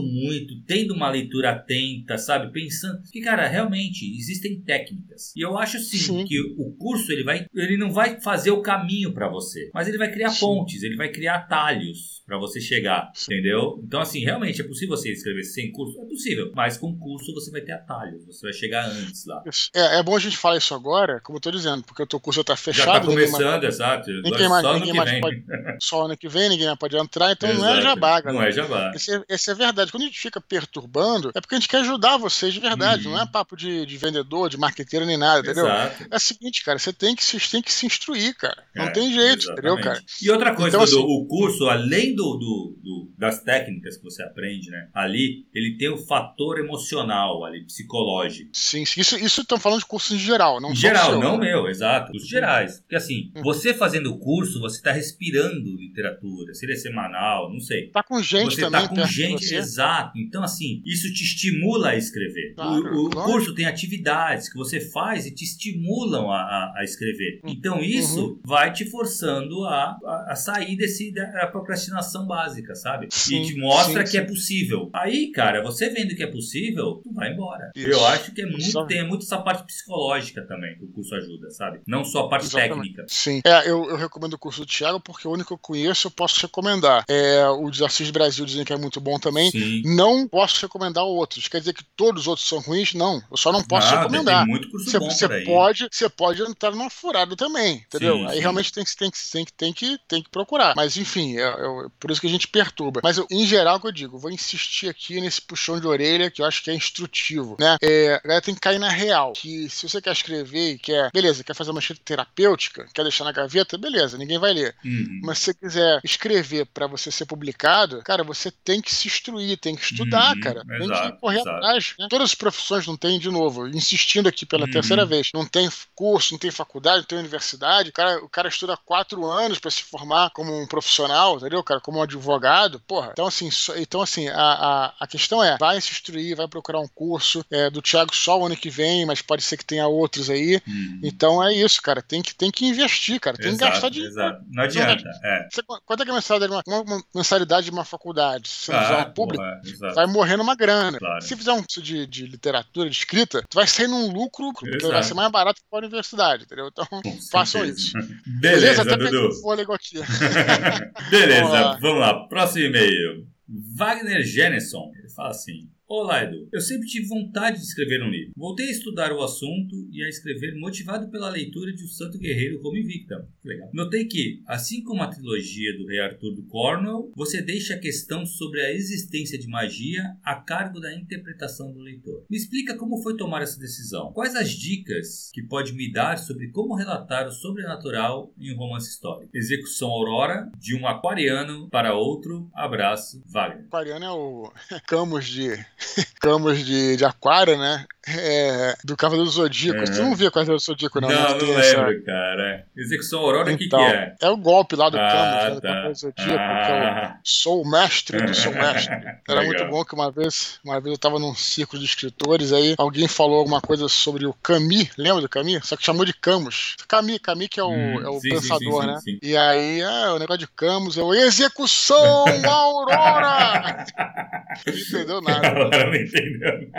muito, tendo uma leitura atenta, sabe? Pensando. Que, cara, realmente existem técnicas. E eu acho sim, Sim. que o curso ele vai. Ele não vai fazer o caminho pra você, mas ele vai criar Sim. pontes, ele vai criar atalhos pra você chegar, entendeu? Então, assim, realmente é possível você escrever sem curso? É possível, mas com curso você vai ter atalhos, você vai chegar antes lá. É, é bom a gente falar isso agora, como eu tô dizendo, porque o teu curso tá Já fechado. tá ninguém mais- começando, exato. Ninguém mais, só ano ninguém que mais pode. Só ano que vem, ninguém mais pode entrar, então não é Exato. jabá, galera. Não é jabá. Esse é, é verdade. Quando a gente fica perturbando, é porque a gente quer ajudar vocês de verdade. Uhum. Não é papo de, de vendedor, de marqueteiro nem nada, entendeu? Exato. É o seguinte, cara, você tem que se, tem que se instruir, cara. Não É, tem jeito, entendeu, exatamente. cara? E outra coisa, Então, Dudu, assim- o curso, além do, do- do- das técnicas que você aprende, né? Ali, ele tem o fator emocional ali, psicológico. Sim, sim. Isso isso estão falando de cursos em geral, não Em geral, seu, não né? meu, exato. Os gerais. Porque assim, Hum. você fazendo o curso, você está respirando literatura. Se ele é semanal, não sei. Tá com gente você também tá com gente, exato. Então, assim, isso te estimula a escrever. Claro, o o claro. curso tem atividades que você faz e te estimulam a, a- a escrever. Uhum. Então, isso vai te forçando a, a, a sair desse, da procrastinação básica, sabe? Sim, e te mostra sim, que é sim. possível. Aí, cara, você vendo que é possível, tu vai embora. Isso. Eu acho que é muito, tem muito essa parte psicológica também que o curso ajuda, sabe? Não só a parte Exatamente. técnica. Sim. É, eu, eu recomendo o curso do Thiago porque o único que eu conheço eu posso recomendar. É, o Desafios Brasil dizem que é muito bom também. Sim. Não posso recomendar outros. Quer dizer que todos os outros são ruins? Não. Eu só não posso Nada, recomendar. Tem muito curso Você, bom aí. pode, você pode entrar numa furada também, entendeu? Sim, Aí sim. realmente tem, que- tem, que- tem, que- tem, que, tem que procurar. Mas enfim, é, é por isso que a gente perturba. Mas eu, em geral, o que eu digo, vou insistir aqui nesse puxão de orelha que eu acho que é instrutivo, né? É, a galera tem que cair na real. Que se você quer escrever e quer, beleza, quer fazer uma escrita terapêutica, quer deixar na gaveta, beleza, ninguém vai ler. Uhum. Mas se você quiser escrever pra você ser publicado, cara, você tem que se instruir, tem que estudar, Uhum, cara. Tem exato, que correr exato. atrás. né? Todas as profissões não tem, de novo, insistindo aqui pela Uhum. terceira vez, não tem curso, não tem faculdade, não tem universidade. O cara, o cara estuda quatro anos pra se formar como um profissional, entendeu, cara? Como um advogado. Porra. Então, assim, então, assim a, a, a questão é: vai se instruir, vai procurar um curso é, do Thiago só o ano que vem, mas pode ser que tenha outros aí. Uhum. Então é isso, cara. Tem que, tem que investir, cara. Tem que Exato, gastar dinheiro. Exato. Não adianta. É. Você- quanto é que é a mensalidade de uma, uma mensalidade de uma faculdade? Se você não fizer Ah, uma pública, porra, vai morrer numa grana. Claro. Se fizer um curso de, de literatura, de escrita, tu vai sair num lucro, Exato. vai ser mais barato que a universidade, entendeu? Então, Com [LAUGHS] façam certeza. isso. [LAUGHS] Beleza, Até Dudu. fôlego aqui. [LAUGHS] Beleza, Vamos lá. vamos lá. Próximo e-mail. Wagner Geneson. Ele fala assim: Olá, Edu. Eu sempre tive vontade de escrever um livro. Voltei a estudar o assunto e a escrever motivado pela leitura de O Santo Guerreiro Roma Invicta. Legal. Notei que, assim como a trilogia do Rei Arthur do Cornwell, você deixa a questão sobre a existência de magia a cargo da interpretação do leitor. Me explica como foi tomar essa decisão. Quais as dicas que pode me dar sobre como relatar o sobrenatural em um romance histórico? Execução Aurora, de um aquariano para outro. Abraço, Wagner. Aquariano é o [LAUGHS] Camus de. Camus de, de Aquário, né? É, do Cavaleiro do Zodíaco. É. Tu não via Cavaleiro do Zodíaco, não? Não, né? não, Que essa- lembro, cara. Execução Aurora, o que, Então, que é? é o golpe lá do Ah, Camus, né, do tá. Cavaleiro do Zodíaco, que é Ah. o Sou o Mestre do Seu Mestre. [LAUGHS] Era Legal. muito bom que uma vez, uma vez eu tava num círculo de escritores, aí alguém falou alguma coisa sobre o Camus, lembra do Camus? Só que chamou de Camus. Camus, Camus que é o, Hum, é o sim, pensador, sim, né? sim, sim. E aí, ah, o negócio de Camus é o Execução [LAUGHS] Aurora! [LAUGHS] Não entendeu nada. Não entendeu.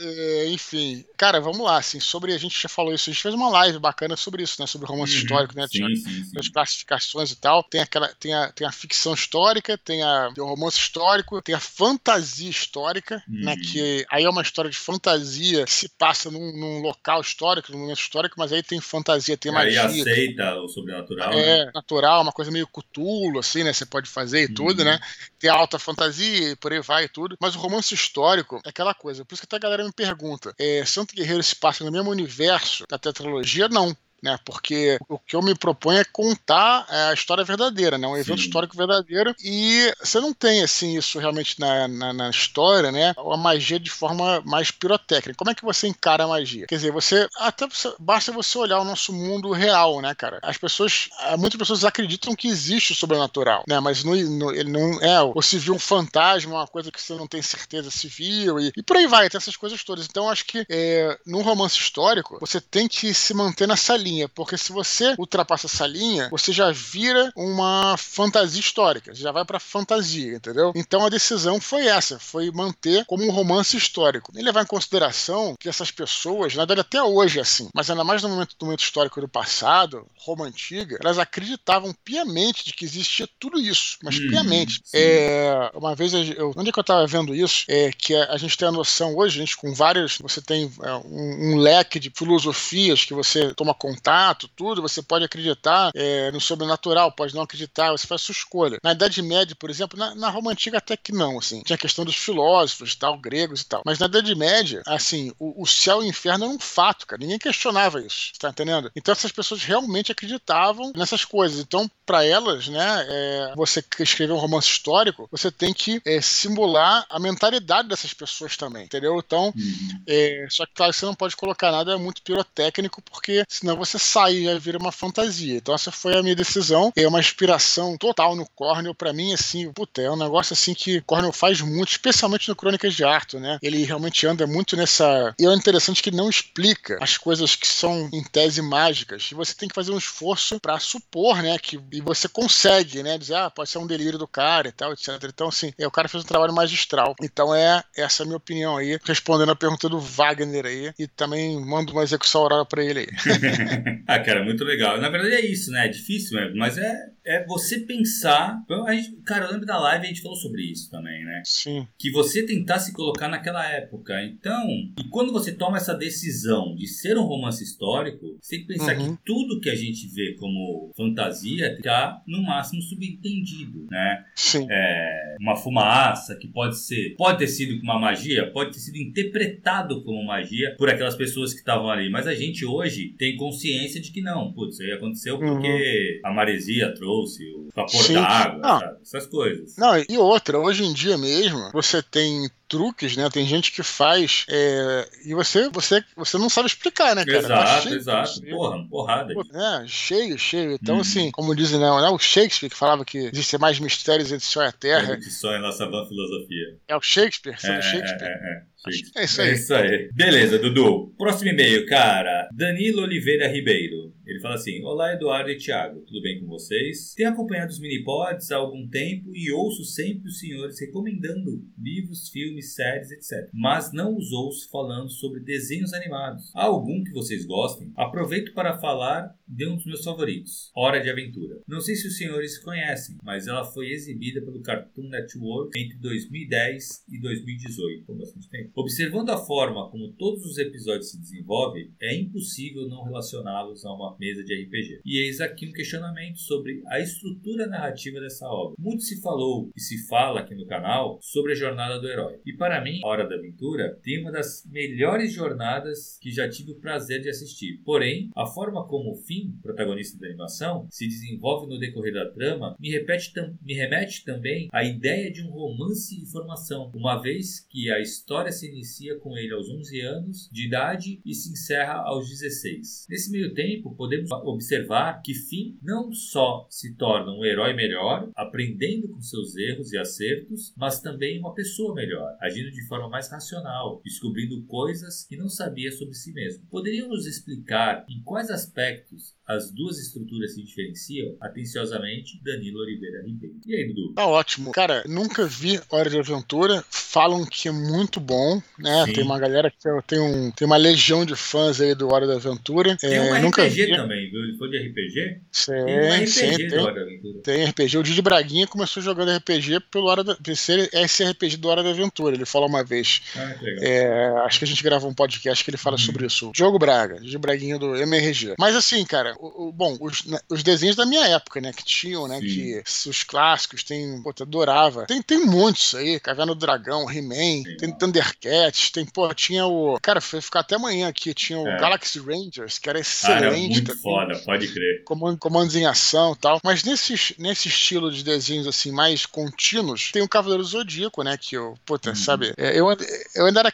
É, enfim, cara, vamos lá, assim, sobre, a gente já falou isso, a gente fez uma live bacana sobre isso, né, sobre romance Uhum. histórico, né? Sim, sim, sim. as classificações e tal. Tem, aquela, tem, a, tem a ficção histórica, tem, a, tem o romance histórico, tem a fantasia histórica, Uhum. né? Que aí é uma história de fantasia que se passa num, num local histórico, num momento histórico, mas aí tem fantasia, tem Aí magia. aceita o sobrenatural, né? É, natural, uma coisa meio cutulo, assim, né? Você pode fazer e tudo, Uhum. né? Tem a alta fantasia e por aí vai e tudo. Mas o romance histórico é aquela coisa. Por isso que até a galera me pergunta: é, Santo Guerreiro se passa no mesmo universo da tetralogia? Não. Né? Porque o que eu me proponho é contar é, a história verdadeira, né? Um evento Sim. histórico verdadeiro e você não tem, assim, isso realmente na, na, na, história, né? A magia de forma mais pirotécnica. Como é que você encara a magia? Quer dizer, você até você, basta você olhar o nosso mundo real, né, cara? As pessoas, muitas pessoas acreditam que existe o sobrenatural, né? Mas não, não, ele não é, ou se viu um fantasma, uma coisa que você não tem certeza se viu e, e por aí vai, tem essas coisas todas. Então acho que é, num romance histórico você tem que se manter nessa linha, porque se você ultrapassa essa linha, você já vira uma fantasia histórica, já vai para fantasia, entendeu? Então a decisão foi essa, foi manter como um romance histórico. E levar em consideração que essas pessoas, na verdade até hoje é assim, mas ainda mais no momento, no momento histórico do passado, Roma antiga, elas acreditavam piamente de que existia tudo isso, mas hum, piamente. É, uma vez, eu, onde é que eu estava vendo isso? É que a, a, gente tem a noção hoje, a gente com várias, você tem é, um, um, leque de filosofias que você toma contato, tudo, você pode acreditar é, no sobrenatural, pode não acreditar, você faz sua escolha. Na Idade Média, por exemplo, na, na Roma Antiga até que não, assim, tinha a questão dos filósofos, tal, gregos e tal. Mas na Idade Média, assim, o, o céu e o inferno era um fato, cara, ninguém questionava isso, tá entendendo? Então essas pessoas realmente acreditavam nessas coisas. Então, para elas, né, é, você escrever um romance histórico, você tem que é, simular a mentalidade dessas pessoas também, entendeu? Então, uhum. é, só que claro, você não pode colocar nada muito pirotécnico, porque senão você sai e vira uma fantasia. Então, essa foi a minha decisão. É uma inspiração total no Cornell. para mim, assim, puta, é um negócio assim que Cornell faz muito, especialmente no Crônicas de Arthur, né? Ele realmente anda muito nessa. E é interessante que não explica as coisas que são, em tese, mágicas. E você tem que fazer um esforço para supor, né? Que, e você consegue, né? Dizer, ah, pode ser um delírio do cara e tal, etc. Então, assim, é, o cara fez um trabalho magistral. Então, é essa é a minha opinião aí, respondendo a pergunta do Wagner aí. E também mando uma execução oral para ele aí. [LAUGHS] [LAUGHS] ah, cara, muito legal. Na verdade, é isso, né? É difícil mas é, é você pensar. Gente, cara, eu lembro da live a gente falou sobre isso também, né? Sim. Que você tentar se colocar naquela época. Então, e quando você toma essa decisão de ser um romance histórico, você tem que pensar uhum. que tudo que a gente vê como fantasia está no máximo subentendido, né? Sim. É, uma fumaça que pode ser, pode ter sido uma magia, pode ter sido interpretado como magia por aquelas pessoas que estavam ali, mas a gente hoje tem consciência de que não, putz, isso aí aconteceu porque uhum. a maresia trouxe o vapor da água, essas coisas. Não, e outra, hoje em dia mesmo, você tem truques, né? Tem gente que faz é, e você, você, você não sabe explicar, né, cara? Exato, cheio, exato. Porra, porrada. É, cheio, cheio. Então, hum. assim, como dizem, não, né, o Shakespeare que falava que existem mais mistérios entre o céu e a terra. É que só é nossa filosofia. É o Shakespeare? É, é, Shakespeare? É, é, é. É isso aí. É isso aí. Beleza, Dudu. Próximo e-mail, cara. Danilo Oliveira Ribeiro. Ele fala assim: Olá, Eduardo e Thiago. Tudo bem com vocês? Tenho acompanhado os mini-pods há algum tempo e ouço sempre os senhores recomendando livros, filmes, séries, etc. Mas não os ouço falando sobre desenhos animados. Há algum que vocês gostem? Aproveito para falar de um dos meus favoritos, Hora de Aventura. Não sei se os senhores conhecem, mas ela foi exibida pelo Cartoon Network entre 2010 e 2018, por bastante tempo. Observando a forma como todos os episódios se desenvolvem, é impossível não relacioná-los a uma mesa de RPG. E eis aqui um questionamento sobre a estrutura narrativa dessa obra. Muito se falou e se fala aqui no canal sobre a jornada do herói. E para mim, Hora da Aventura tem uma das melhores jornadas que já tive o prazer de assistir. Porém, a forma como o Finn, protagonista da animação, se desenvolve no decorrer da trama me, repete me remete também à ideia de um romance de formação, uma vez que a história se inicia com ele aos 11 anos de idade e se encerra aos 16. Nesse meio tempo, podemos observar que Finn não só se torna um herói melhor, aprendendo com seus erros e acertos, mas também uma pessoa melhor, agindo de forma mais racional, descobrindo coisas que não sabia sobre si mesmo. Poderiam nos explicar em quais aspectos as duas estruturas se diferenciam? Atenciosamente, Danilo Oliveira Ribeiro. E aí, Dudu? Tá ótimo. Cara, nunca vi Hora de Aventura. Falam que é muito bom, né? Sim. Tem uma galera que tem, um, tem uma legião de fãs aí do Hora da Aventura. Tem é, um nunca RPG também, viu? Ele foi de RPG? Sim, tem um RPG sim, tem, Hora da Aventura. Tem RPG. O Didi Braguinha começou jogando RPG pelo Hora da, ser esse RPG do Hora da Aventura. Ele falou uma vez. Ah, que legal. É, acho que a gente gravou um podcast que ele fala uhum. sobre isso. Diogo Braga, Didi Braguinha do MRG. Mas assim, cara, o, o, bom, os, né, os, desenhos da minha época, né? Que tinham, né? Sim. Que os clássicos tem. Pô, eu adorava. Tem, tem muitos aí, Caverna do Dragão He-Man, tem Thundercats, tem, pô, tinha o. Cara, foi ficar até amanhã aqui, tinha o é. Galaxy Rangers, que era excelente. Cara, muito também. foda, pode crer. Comando, comandos em ação e tal. Mas nesse, nesse estilo de desenhos assim, mais contínuos, tem o Cavaleiro Zodíaco, né? Que eu, puta, uhum. sabe? É, eu, eu ainda era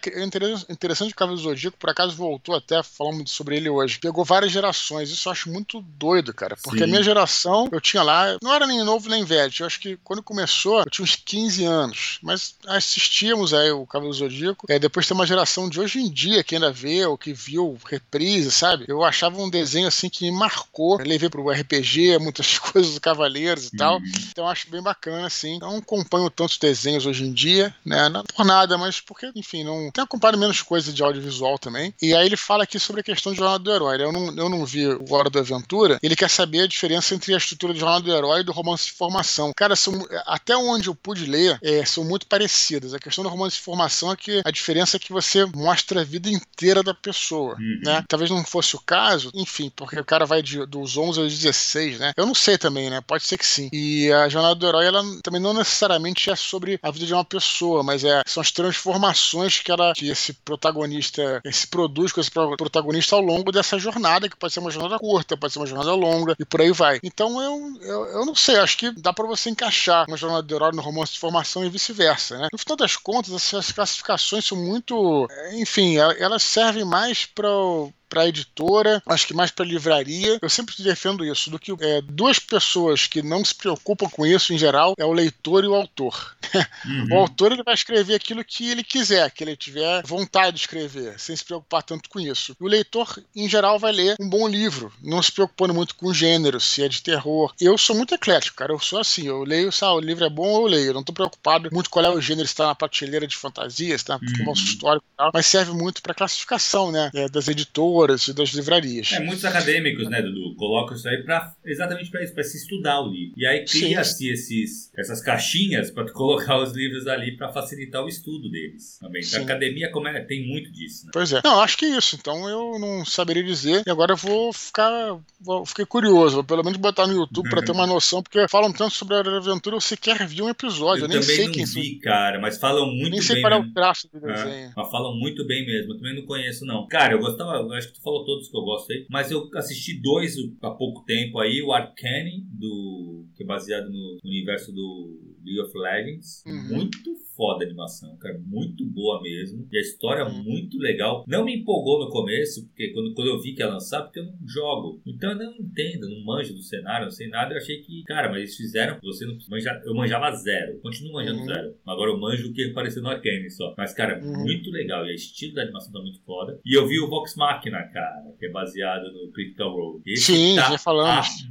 interessante o Cavaleiro Zodíaco, por acaso voltou até falando sobre ele hoje. Pegou várias gerações, isso eu acho muito doido, cara. Porque Sim. a minha geração, eu tinha lá, não era nem novo nem velho. Eu acho que quando começou, eu tinha uns 15 anos. Mas assistíamos aí o Cavaleiro Zodíaco. É, depois tem uma geração de hoje em dia que ainda vê, ou que viu reprise, sabe? Eu achava um desenho assim que me marcou. Eu levei pro RPG, muitas [LAUGHS] coisas do Cavaleiros e tal. Uhum. Então acho bem bacana, assim. Não acompanho tantos desenhos hoje em dia, né? Não por nada, mas porque, enfim, não. Tenho acompanhado menos coisas de audiovisual também. E aí ele fala aqui sobre a questão de Jornada do Herói. Eu não, eu não vi o Hora da Aventura. Ele quer saber a diferença entre a estrutura de Jornada do Herói e do romance de formação. Cara, são, até onde eu pude ler, é, são muito parecidas. A questão do romance de formação é que a diferença é que você mostra a vida inteira da pessoa, uhum. né? Talvez não fosse o caso, enfim, porque o cara vai de, dos 11 aos 16, né? Eu não sei também, né? Pode ser que sim. E a jornada do herói, ela também não necessariamente é sobre a vida de uma pessoa, mas é, são as transformações que, ela, que esse protagonista se produz com esse protagonista ao longo dessa jornada, que pode ser uma jornada curta, pode ser uma jornada longa, e por aí vai. Então eu, eu, eu não sei, acho que dá para você encaixar uma jornada do herói no romance de formação e vice-versa, né? No final das contas, essas classificações são muito. Enfim, elas servem mais para para a editora, acho que mais para livraria. Eu sempre defendo isso, do que é, duas pessoas que não se preocupam com isso em geral é o leitor e o autor. [LAUGHS] Uhum. o autor ele vai escrever aquilo que ele quiser, que ele tiver vontade de escrever, sem se preocupar tanto com isso. o leitor, em geral, vai ler um bom livro, não se preocupando muito com o gênero, se é de terror. Eu sou muito eclético, cara. Eu sou assim, eu leio, se o livro é bom, eu leio. Eu não estou preocupado muito qual é o gênero, se está na prateleira de fantasia, se está no uhum. histórico e tal, mas serve muito para classificação, né? É, das editoras editoras e das livrarias. É, muitos acadêmicos, né, Dudu, colocam isso aí pra, exatamente para isso, para se estudar o livro. E aí cria-se esses, essas caixinhas para [LAUGHS] colocar os livros ali para facilitar o estudo deles também. Então, a academia como é, tem muito disso. Né? Pois é. Não, acho que é isso. Então eu não saberia dizer. E agora eu vou ficar. Vou, fiquei curioso. Vou pelo menos botar no YouTube para ter [LAUGHS] uma noção, porque falam tanto sobre a aventura, eu sequer vi um episódio. Eu, eu nem sei quem. Vi, cara, mas falam muito bem. Nem sei qual é o traço do é, desenho. mas falam muito bem mesmo. Eu também não conheço, não. Cara, eu gostava, eu acho que tu falou todos que eu gostei, mas eu assisti dois há pouco tempo aí, o Arcane, do, que é baseado no universo do League of Legends. Uhum. Muito foda a animação, cara. Muito boa mesmo. E a história é muito legal. Não me empolgou no começo, porque quando, quando eu vi que ia lançar, porque eu não jogo. Então eu não entendo, não manjo do cenário, não sei nada. Eu achei que, cara, mas eles fizeram. Você não manja, Eu manjava zero. Continuo manjando uhum. zero. Agora eu manjo o que apareceu no Arcane só. Mas, cara, uhum. muito legal. E o estilo da animação tá muito foda. E eu vi o Vox Machina, cara, que é baseado no Critical Role. Esse Sim, tá já falamos.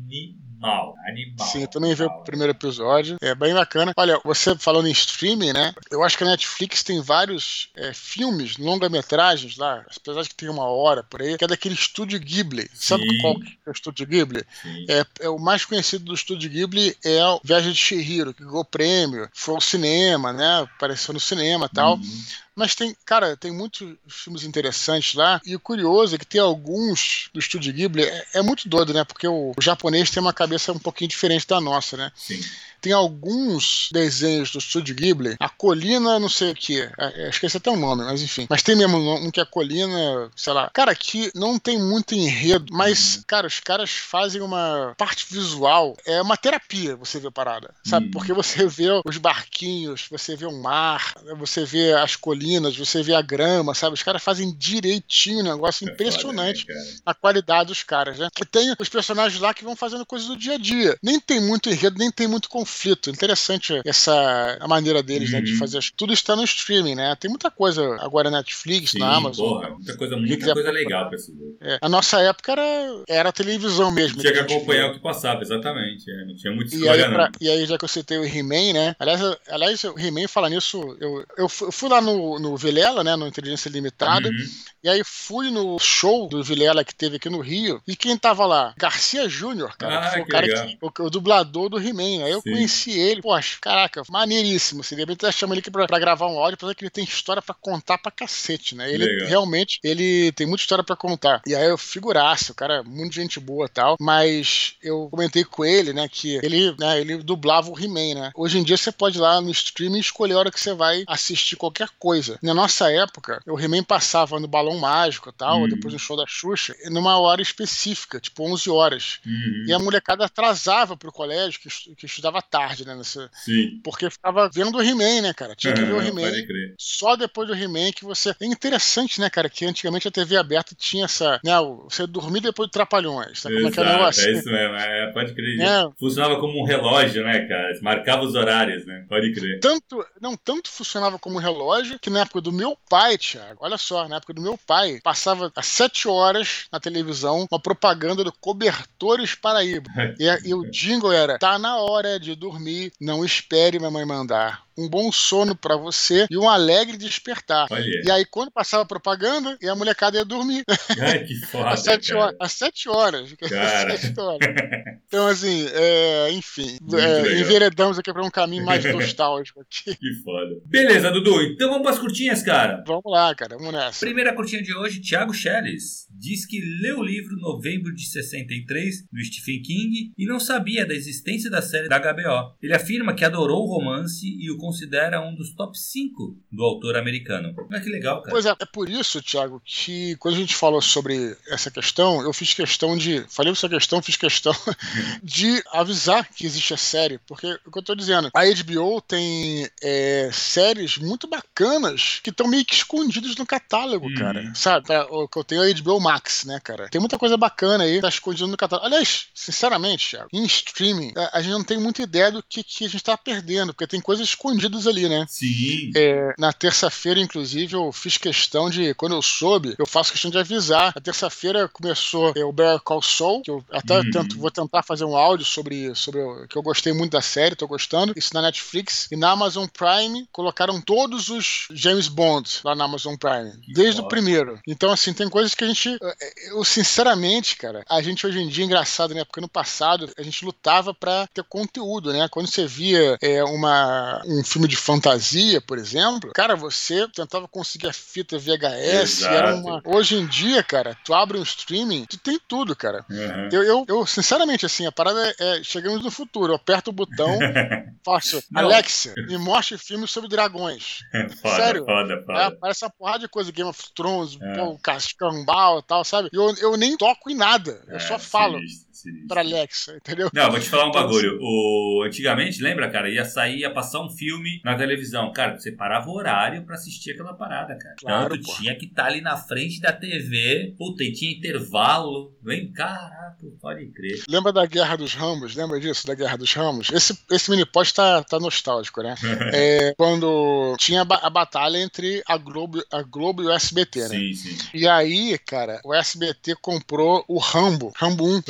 Animal, animal. Sim, eu também vi o primeiro episódio. É bem bacana. Olha, você falando em streaming, né? Eu acho que a Netflix tem vários é, filmes, longa-metragens lá, apesar de que tem uma hora por aí, que é daquele estúdio Ghibli. Sim. Sabe qual que é o estúdio Ghibli? É, é, o mais conhecido do estúdio Ghibli é o Viagem de Shihiro, que ganhou prêmio, foi ao cinema, né? Apareceu no cinema e tal. Uhum. Mas tem, cara, tem muitos filmes interessantes lá. E o curioso é que tem alguns do Estúdio Ghibli. É, é muito doido, né? Porque o, o, japonês tem uma cabeça um pouquinho diferente da nossa, né? Sim tem alguns desenhos do Studio Ghibli, a colina não sei o que, é, é, esqueci até o nome, mas enfim. Mas tem mesmo um que é a colina, sei lá. Cara, que não tem muito enredo, mas, cara, os caras fazem uma parte visual, é uma terapia você vê a parada, sabe? Hum. Porque você vê os barquinhos, você vê o mar, você vê as colinas, você vê a grama, sabe? Os caras fazem direitinho um negócio é impressionante né, a qualidade dos caras, né? E tem os personagens lá que vão fazendo coisas do dia a dia. Nem tem muito enredo, nem tem muito conflito conflito. Interessante essa a maneira deles, uhum. né, de uhum. fazer. Tudo está no streaming, né? Tem muita coisa agora na Netflix, Sim, na Amazon. Porra, muita coisa, muita coisa legal pra se ver. É, a nossa época era, era televisão mesmo. Tinha que acompanhar o que passava, exatamente. É, não tinha muito e aí, pra, e aí, já que eu citei o He-Man, né? Aliás, aliás o He-Man, falar nisso, eu, eu fui lá no, no Vilela, né? No Inteligência Limitada. Uhum. E aí fui no show do Vilela que teve aqui no Rio. E quem tava lá? Garcia Júnior, cara. Ah, que foi o cara que, o, o, dublador do He-Man. Aí eu Sim conheci ele, poxa, caraca, maneiríssimo. Assim, de repente chama ele aqui pra, pra gravar um áudio, porque ele tem história pra contar pra cacete, né? Ele Legal. realmente, ele tem muita história pra contar. E aí eu figuraço, o cara, é muito gente boa e tal, mas eu comentei com ele, né, que ele, né, ele dublava o He-Man, né? Hoje em dia você pode ir lá no streaming e escolher a hora que você vai assistir qualquer coisa. Na nossa época, o He-Man passava no Balão Mágico e tal, Hum. depois no show da Xuxa, numa hora específica, tipo 11 horas. Uhum. E a molecada atrasava pro colégio, que, que estudava tarde, né? Nessa, Sim. porque ficava vendo o He-Man, né, cara? Tinha que ver o He-Man. Só depois do He-Man que você. É interessante, né, cara? Que antigamente a TV aberta tinha essa. Né, você dormia depois de Trapalhões. Sabe como é que é o negócio? é isso mesmo, é, pode crer. É. Funcionava como um relógio, né, cara? Marcava os horários, né? Pode crer. Tanto, não, tanto funcionava como relógio que na época do meu pai, Thiago, olha só, na época do meu pai, passava às sete horas na televisão uma propaganda do Cobertores Paraíba. [LAUGHS] E, e o jingle era: tá na hora de dormir, não espere mamãe mandar. Um bom sono pra você e um alegre despertar. Olha. E aí, quando passava a propaganda, e a molecada ia dormir. [LAUGHS] Ai, que foda. Às sete horas. Às sete horas. Cara. Às sete horas. [LAUGHS] Então, assim, é, enfim, é, enveredamos aqui para um caminho mais [LAUGHS] nostálgico aqui. Que foda. Beleza, Dudu. Então vamos pras curtinhas, cara. Vamos lá, cara, vamos nessa. Primeira curtinha de hoje, Thiago Schelles. Diz que leu o livro Novembro de 63, do Stephen King, e não sabia da existência da série da HBO. Ele afirma que adorou o romance e o considera um dos top 5 do autor americano. Olha que legal, cara. Pois é, é por isso, Thiago, que quando a gente falou sobre essa questão, eu fiz questão de. Falei essa questão, fiz questão [LAUGHS] de avisar que existe a série. Porque o que eu tô dizendo, a HBO tem é, séries muito bacanas que estão meio que escondidas no catálogo, Uhum. cara. Sabe? Tá, O que eu tenho é a HBO Max, né, cara? Tem muita coisa bacana aí, tá escondido no catálogo. Aliás, sinceramente, Thiago, em streaming, a, a gente não tem muita ideia do que, que a gente tá perdendo, porque tem coisas escondidas ali, né? Sim. É, na terça-feira, inclusive, eu fiz questão de, quando eu soube, eu faço questão de avisar. Na terça-feira começou é, o Better Call Saul, que eu até Uhum. tento, vou tentar fazer um áudio sobre, sobre que eu gostei muito da série, tô gostando. Isso na Netflix. E na Amazon Prime, colocaram todos os James Bond lá na Amazon Prime, Que desde foda. o primeiro. Então, assim, tem coisas que a gente. é, Eu, sinceramente, cara, a gente hoje em dia, engraçado, né? Porque no passado a gente lutava pra ter conteúdo, né? Quando você via é, uma, um filme de fantasia, por exemplo, cara, você tentava conseguir a fita VHS. Exato. Era uma... Hoje em dia, cara, tu abre um streaming, tu tem tudo, cara. Aham. Eu, eu, eu, sinceramente, assim, a parada é, é, chegamos no futuro. Eu aperto o botão, [LAUGHS] faço, Não. Alexa, me mostre filmes sobre dragões. [LAUGHS] foda, Sério? foda, É, foda. aparece uma porrada de coisa, Game of Thrones, É. Cascambal e tal, sabe? Eu, eu nem toco em nada, eu É, só falo sinistro, sinistro. pra Alexa, entendeu? Não, vou te falar um bagulho. O... Antigamente, lembra, cara? Ia sair, ia passar um filme na televisão. Cara, você parava o horário pra assistir aquela parada, cara. Claro, então, tinha que estar ali na frente da TV. Puta, e tinha intervalo. Vem, caraca, pode crer. Lembra da Guerra dos Ramos? Lembra disso, da Guerra dos Ramos? Esse, esse mini post tá, tá nostálgico, né? [LAUGHS] É, quando tinha a, a batalha entre a Globo, a Globo e o SBT, né? Sim, sim. E aí, cara, o SBT comprou o Rambo, Rambo 1.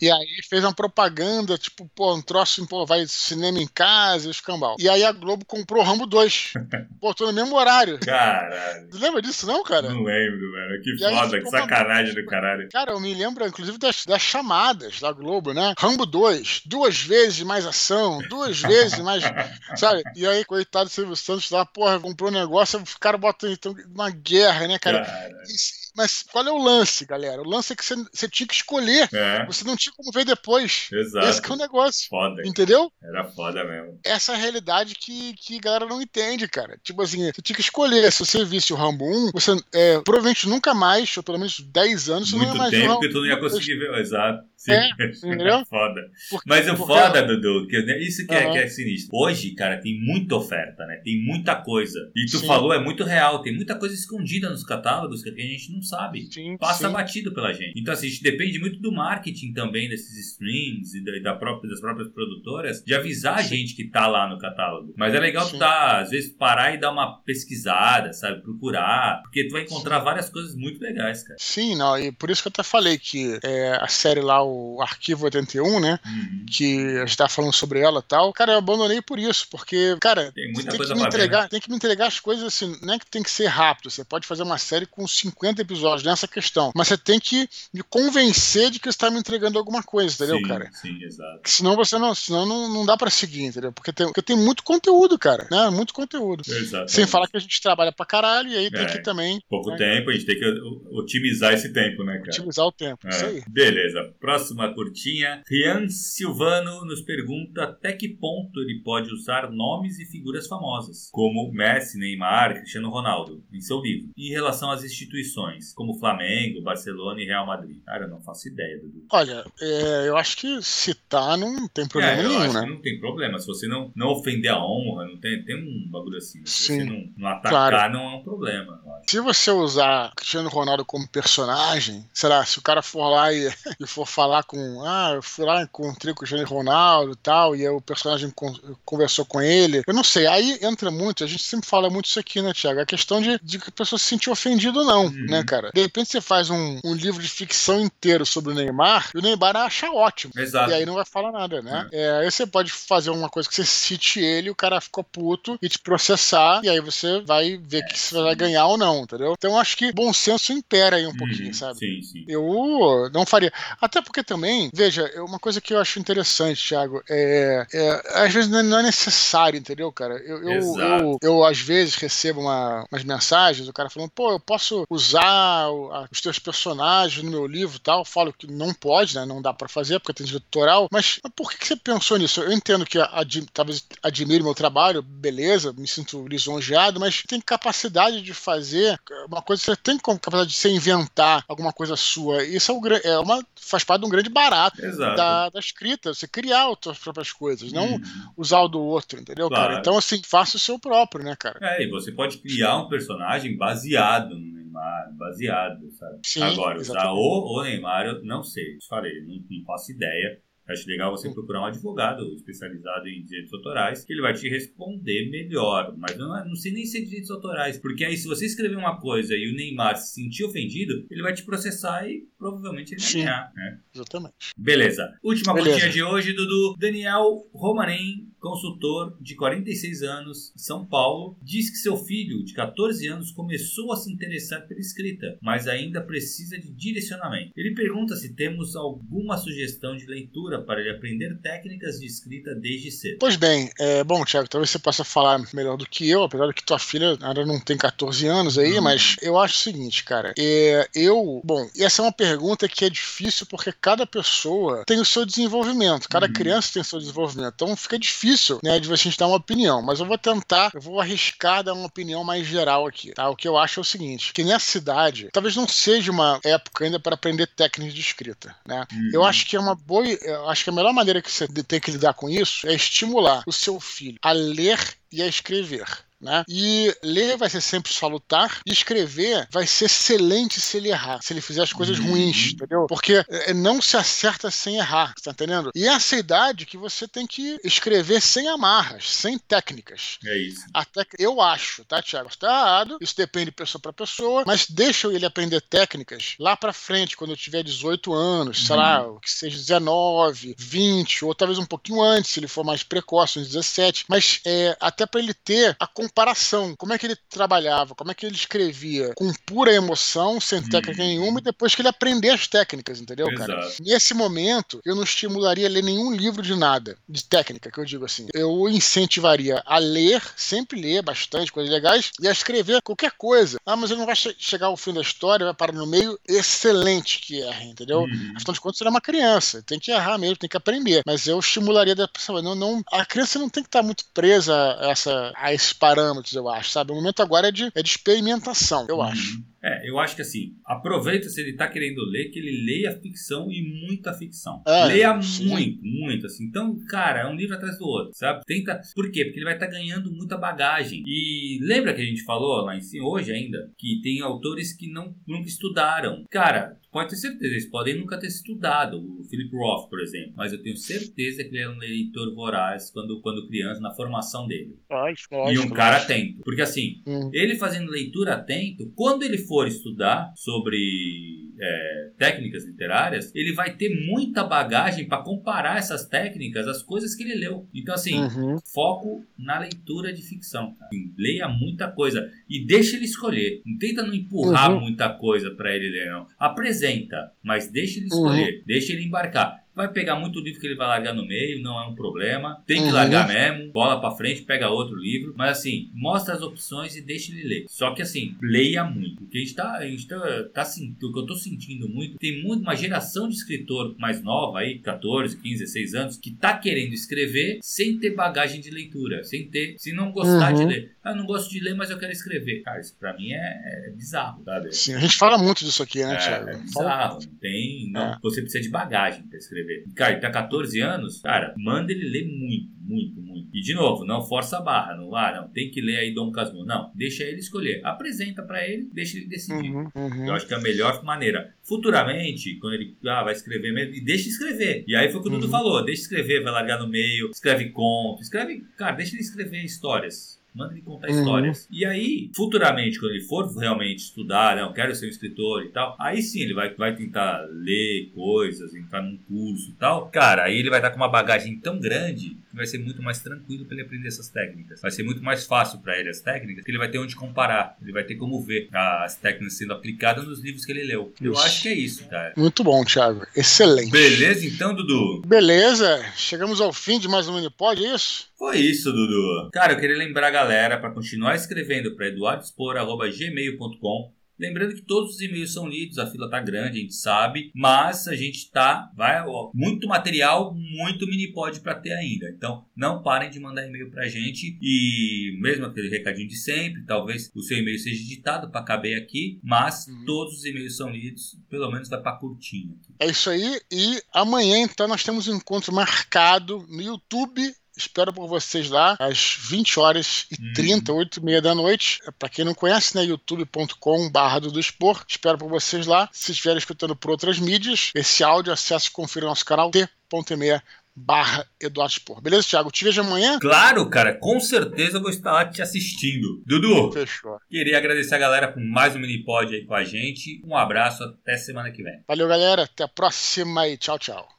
E aí fez uma propaganda, tipo, pô, um troço, pô, vai cinema em casa, e os cambal. E aí a Globo comprou o Rambo 2. [LAUGHS] Botou no mesmo horário. Caralho. Você lembra disso, não, cara? Não lembro, velho. Que E aí foda, que ficou uma- sacanagem do caralho. Cara, eu me lembro, inclusive, das, das chamadas da Globo, né? Rambo 2, duas vezes mais ação, duas vezes mais. [LAUGHS] Sabe? E aí, coitado do Silvio Santos lá, porra, comprou um negócio, os caras botam então, uma guerra, né, cara? Caralho. Isso- Mas qual é o lance, galera? O lance é que você, você tinha que escolher. É, Você não tinha como ver depois. exato. Esse que é o negócio. Foda. Entendeu? Era foda mesmo. Essa é a realidade que, que a galera não entende, cara. Tipo assim, você tinha que escolher. Se você visse o Rambo 1, você é, provavelmente nunca mais, ou pelo menos 10 anos, você não ia Muito mais tempo que tu não ia 2. conseguir ver. Exato. Sim. É, entendeu? [LAUGHS] foda. Porque- Mas o porque- foda, Dudu, que isso que é, Aham. que é sinistro. Hoje, cara, tem muita oferta, né? Tem muita coisa. E tu Sim. falou, é muito real. Tem muita coisa escondida nos catálogos que a gente não sabe. Sim, Passa sim. batido pela gente. Então, assim, a gente depende muito do marketing também desses streams e da, da própria, das próprias produtoras de avisar a gente que tá lá no catálogo. Mas é legal tu tá, às vezes, parar e dar uma pesquisada, sabe? Procurar. Porque tu vai encontrar várias coisas muito legais, cara. Sim, não, e por isso que eu até falei que é, a série lá, o Arquivo 81, né? Uhum. Que a gente tá falando sobre ela e tal. Cara, eu abandonei por isso, porque, cara, Tem muita tem coisa que me ver, entregar, né? tem que me entregar as coisas assim, não é que tem que ser rápido, você pode fazer uma série com 50 episódios nessa questão, mas você tem que me convencer de que você tá me entregando alguma coisa, entendeu, sim, cara? Sim, exato. Senão você não, senão não, não dá pra seguir, entendeu? Porque tem, porque tem muito conteúdo, cara, né? Muito conteúdo. Exato. Sem falar que a gente trabalha pra caralho e aí tem É, que também Pouco né, tempo, a gente tem que otimizar esse tempo, né, cara? otimizar o tempo. É, Isso aí. Beleza, próxima curtinha. Rian Silvano nos pergunta até que ponto ele pode usar nomes e figuras famosas, como Messi, Neymar, Cristiano Ronaldo, em seu livro, em relação às instituições, como Flamengo, Barcelona e Real Madrid. Cara, eu não faço ideia, Dudu. Olha, é, eu acho que citar não tem problema É, eu nenhum, acho né? que não tem problema. Se você não, não ofender a honra, não tem, tem um bagulho assim. Se Sim. você não, não atacar, Claro. não é um problema. Se você usar Cristiano Ronaldo como personagem, sei lá, se o cara for lá e, [LAUGHS] e for falar com. Ah, eu fui lá, encontrei com o Cristiano Ronaldo e tal, e aí o personagem con- conversou com ele. Eu não sei, aí entra muito, a gente sempre fala muito isso aqui, né, Tiago? A questão de, de que a pessoa se sentir ofendida ou não, Uhum. né, cara? De repente você faz um, um livro de ficção inteiro sobre o Neymar, e o Neymar acha ótimo. Exato. E aí não vai falar nada, né? É, aí você pode fazer uma coisa que você cite ele, o cara ficou puto e te processar, e aí você vai ver que você vai ganhar ou não, entendeu? Então acho que bom senso impera aí um pouquinho, Uhum, sabe? Sim, sim. Eu não faria. Até porque também, veja, é uma coisa que eu acho interessante, Thiago, é, é, às vezes não é- não é necessário, entendeu, cara? Eu, eu, eu, eu, às vezes recebo uma- umas mensagens, o cara falando, pô, eu posso usar os teus personagens no meu livro e tal. Eu falo que não pode, né? Não dá pra fazer, porque tem direito autoral. Mas, mas por que, que você pensou nisso? Eu entendo que ad, talvez admire meu trabalho, beleza, me sinto lisonjeado, mas tem capacidade de fazer uma coisa, você tem como capacidade de se inventar alguma coisa sua. Isso é, gra- é uma, faz parte de um grande barato da, da escrita, você criar as suas próprias coisas, não Uhum. usar o do outro, entendeu, Claro. cara? Então, assim, faça o seu próprio, né, cara? É, e você pode criar um personagem baseado no Neymar, baseado, sabe? Sim, Agora, usar o, o Neymar, eu não sei, te falei, não, não faço ideia. Acho legal você procurar um advogado especializado em direitos autorais, que ele vai te responder melhor. Mas não, é- não sei nem se é direitos autorais, porque aí se você escrever uma coisa e o Neymar se sentir ofendido, ele vai te processar e provavelmente ele vai ganhar, né? Exatamente. Beleza. Última Beleza. de hoje, Dudu. Daniel Romanem, consultor de 46 anos, São Paulo, diz que seu filho, de 14 anos, começou a se interessar pela escrita, mas ainda precisa de direcionamento. Ele pergunta se temos alguma sugestão de leitura para ele aprender técnicas de escrita desde cedo. Pois bem, é, bom, Thiago, talvez você possa falar melhor do que eu, apesar de que tua filha ainda não tem 14 anos aí, Uhum. mas eu acho o seguinte, cara. é, eu, bom, e essa é uma pergunta que é difícil porque cada pessoa tem o seu desenvolvimento, cada Uhum. criança tem o seu desenvolvimento, então fica difícil, né, de a gente dar uma opinião, mas eu vou tentar, eu vou arriscar dar uma opinião mais geral aqui, tá? O que eu acho é o seguinte, que nessa idade, talvez não seja uma época ainda para aprender técnicas de escrita, né? Uhum. Eu acho que é uma boa. Eu acho que a melhor maneira que você tem que lidar com isso é estimular o seu filho a ler e a escrever. Né? E ler vai ser sempre salutar, e escrever vai ser excelente se ele errar, se ele fizer as coisas Uhum. ruins, entendeu? Porque é, não se acerta sem errar, tá entendendo? E essa é a idade que você tem que escrever sem amarras, sem técnicas. É isso. Até que eu acho, tá, Thiago? Está errado, isso depende de pessoa para pessoa, mas deixa ele aprender técnicas lá para frente, quando eu tiver 18 anos, sei Uhum. lá, que seja 19, 20, ou talvez um pouquinho antes, se ele for mais precoce, uns 17, mas é, até para ele ter a comparação, como é que ele trabalhava, como é que ele escrevia, com pura emoção, sem técnica Uhum. nenhuma, e depois que ele aprender as técnicas, entendeu, cara? Exato. Nesse momento, eu não estimularia a ler nenhum livro de nada, de técnica, que eu digo assim. Eu incentivaria a ler, sempre ler bastante, coisas legais, e a escrever qualquer coisa. Ah, mas ele não vai che- chegar ao fim da história, vai parar no meio, excelente que erre, entendeu? Uhum. Afinal de contas, ele é uma criança, tem que errar mesmo, tem que aprender. Mas eu estimularia da pessoa. Não, não, a criança não tem que estar muito presa a, essa, a esses parâmetros, eu acho, sabe? O momento agora é de, é de experimentação, eu acho. É, eu acho que assim, aproveita se ele tá querendo ler, que ele leia ficção e muita ficção. É, leia sim. muito, muito, assim. Então, cara, é um livro atrás do outro, sabe? Tenta. Por quê? Porque ele vai estar ganhando muita bagagem. E lembra que a gente falou lá em cima, hoje ainda, que tem autores que não, nunca estudaram. Cara, pode ter certeza, eles podem nunca ter estudado. O Philip Roth, por exemplo. Mas eu tenho certeza que ele era um leitor voraz quando, quando criança, na formação dele. Lógico, e lógico, um cara lógico. atento. Porque assim, Hum. ele fazendo leitura atento, quando ele for estudar sobre é, técnicas literárias, ele vai ter muita bagagem para comparar essas técnicas às coisas que ele leu. Então, assim, uhum. foco na leitura de ficção. Assim, leia muita coisa e deixa ele escolher. Não tenta não empurrar uhum. muita coisa para ele ler, não. Apresenta, mas deixa ele escolher, uhum. deixa ele embarcar. Vai pegar muito livro que ele vai largar no meio, não é um problema. Tem que uhum. largar mesmo, bola para frente, pega outro livro. Mas assim, mostra as opções e deixa ele ler. Só que assim, leia muito. Porque a gente tá, a gente tá, tá o que eu tô sentindo muito, tem muito uma geração de escritor mais nova aí, 14, 15, 16 anos, que tá querendo escrever sem ter bagagem de leitura, sem ter, se não gostar uhum. de ler. Ah, não gosto de ler, mas eu quero escrever. Cara, isso pra mim é, é bizarro, sabe? Sim, a gente fala muito disso aqui, né, é, Thiago? É bizarro. Tem, não, é. Você precisa de bagagem para escrever escrever. Cara, ele tá 14 anos, cara, manda ele ler muito, muito, muito. E de novo, não força a barra, não ah, não, tem que ler aí Dom Casmurro. Não, deixa ele escolher. Apresenta para ele, deixa ele decidir. Uhum, uhum. Eu acho que é a melhor maneira. Futuramente, quando ele ah, vai escrever mesmo, e deixa escrever. E aí foi o que o Dudu uhum. falou: deixa escrever, vai largar no meio, escreve conto, escreve, cara, deixa ele escrever histórias manda ele contar uhum. histórias. E aí, futuramente, quando ele for realmente estudar, não, quero ser um escritor e tal, aí sim ele vai, vai tentar ler coisas, entrar num curso e tal. Cara, aí ele vai estar com uma bagagem tão grande que vai ser muito mais tranquilo para ele aprender essas técnicas. Vai ser muito mais fácil para ele as técnicas, porque ele vai ter onde comparar, ele vai ter como ver as técnicas sendo aplicadas nos livros que ele leu. Eu isso. acho que é isso, cara. Muito bom, Thiago. Excelente. Beleza então, Dudu? Beleza. Chegamos ao fim de mais um Minipod, é isso? Foi isso, Dudu. Cara, eu queria lembrar a galera para continuar escrevendo para eduardospor.gmail.com Lembrando que todos os e-mails são lidos, a fila tá grande, a gente sabe, mas a gente tá, vai, ó, muito material, muito mini pod para ter ainda. Então, não parem de mandar e-mail pra gente e mesmo aquele recadinho de sempre, talvez o seu e-mail seja editado para caber aqui, mas uhum. todos os e-mails são lidos, pelo menos vai para curtinho. Aqui. É isso aí e amanhã então nós temos um encontro marcado no YouTube Espero por vocês lá às 20 horas e 30, uhum. 8 e meia da noite. Para quem não conhece, né, youtube.com barra do Expor. Espero por vocês lá. Se estiverem escutando por outras mídias, esse áudio, acesse e confira nosso canal t.me barra Eduardo Spor. Beleza, Thiago? Te vejo amanhã? Claro, cara. Com certeza eu vou estar lá te assistindo. Dudu. Fechou. Queria agradecer a galera por mais um mini pod aí com a gente. Um abraço. Até semana que vem. Valeu, galera. Até a próxima e tchau, tchau.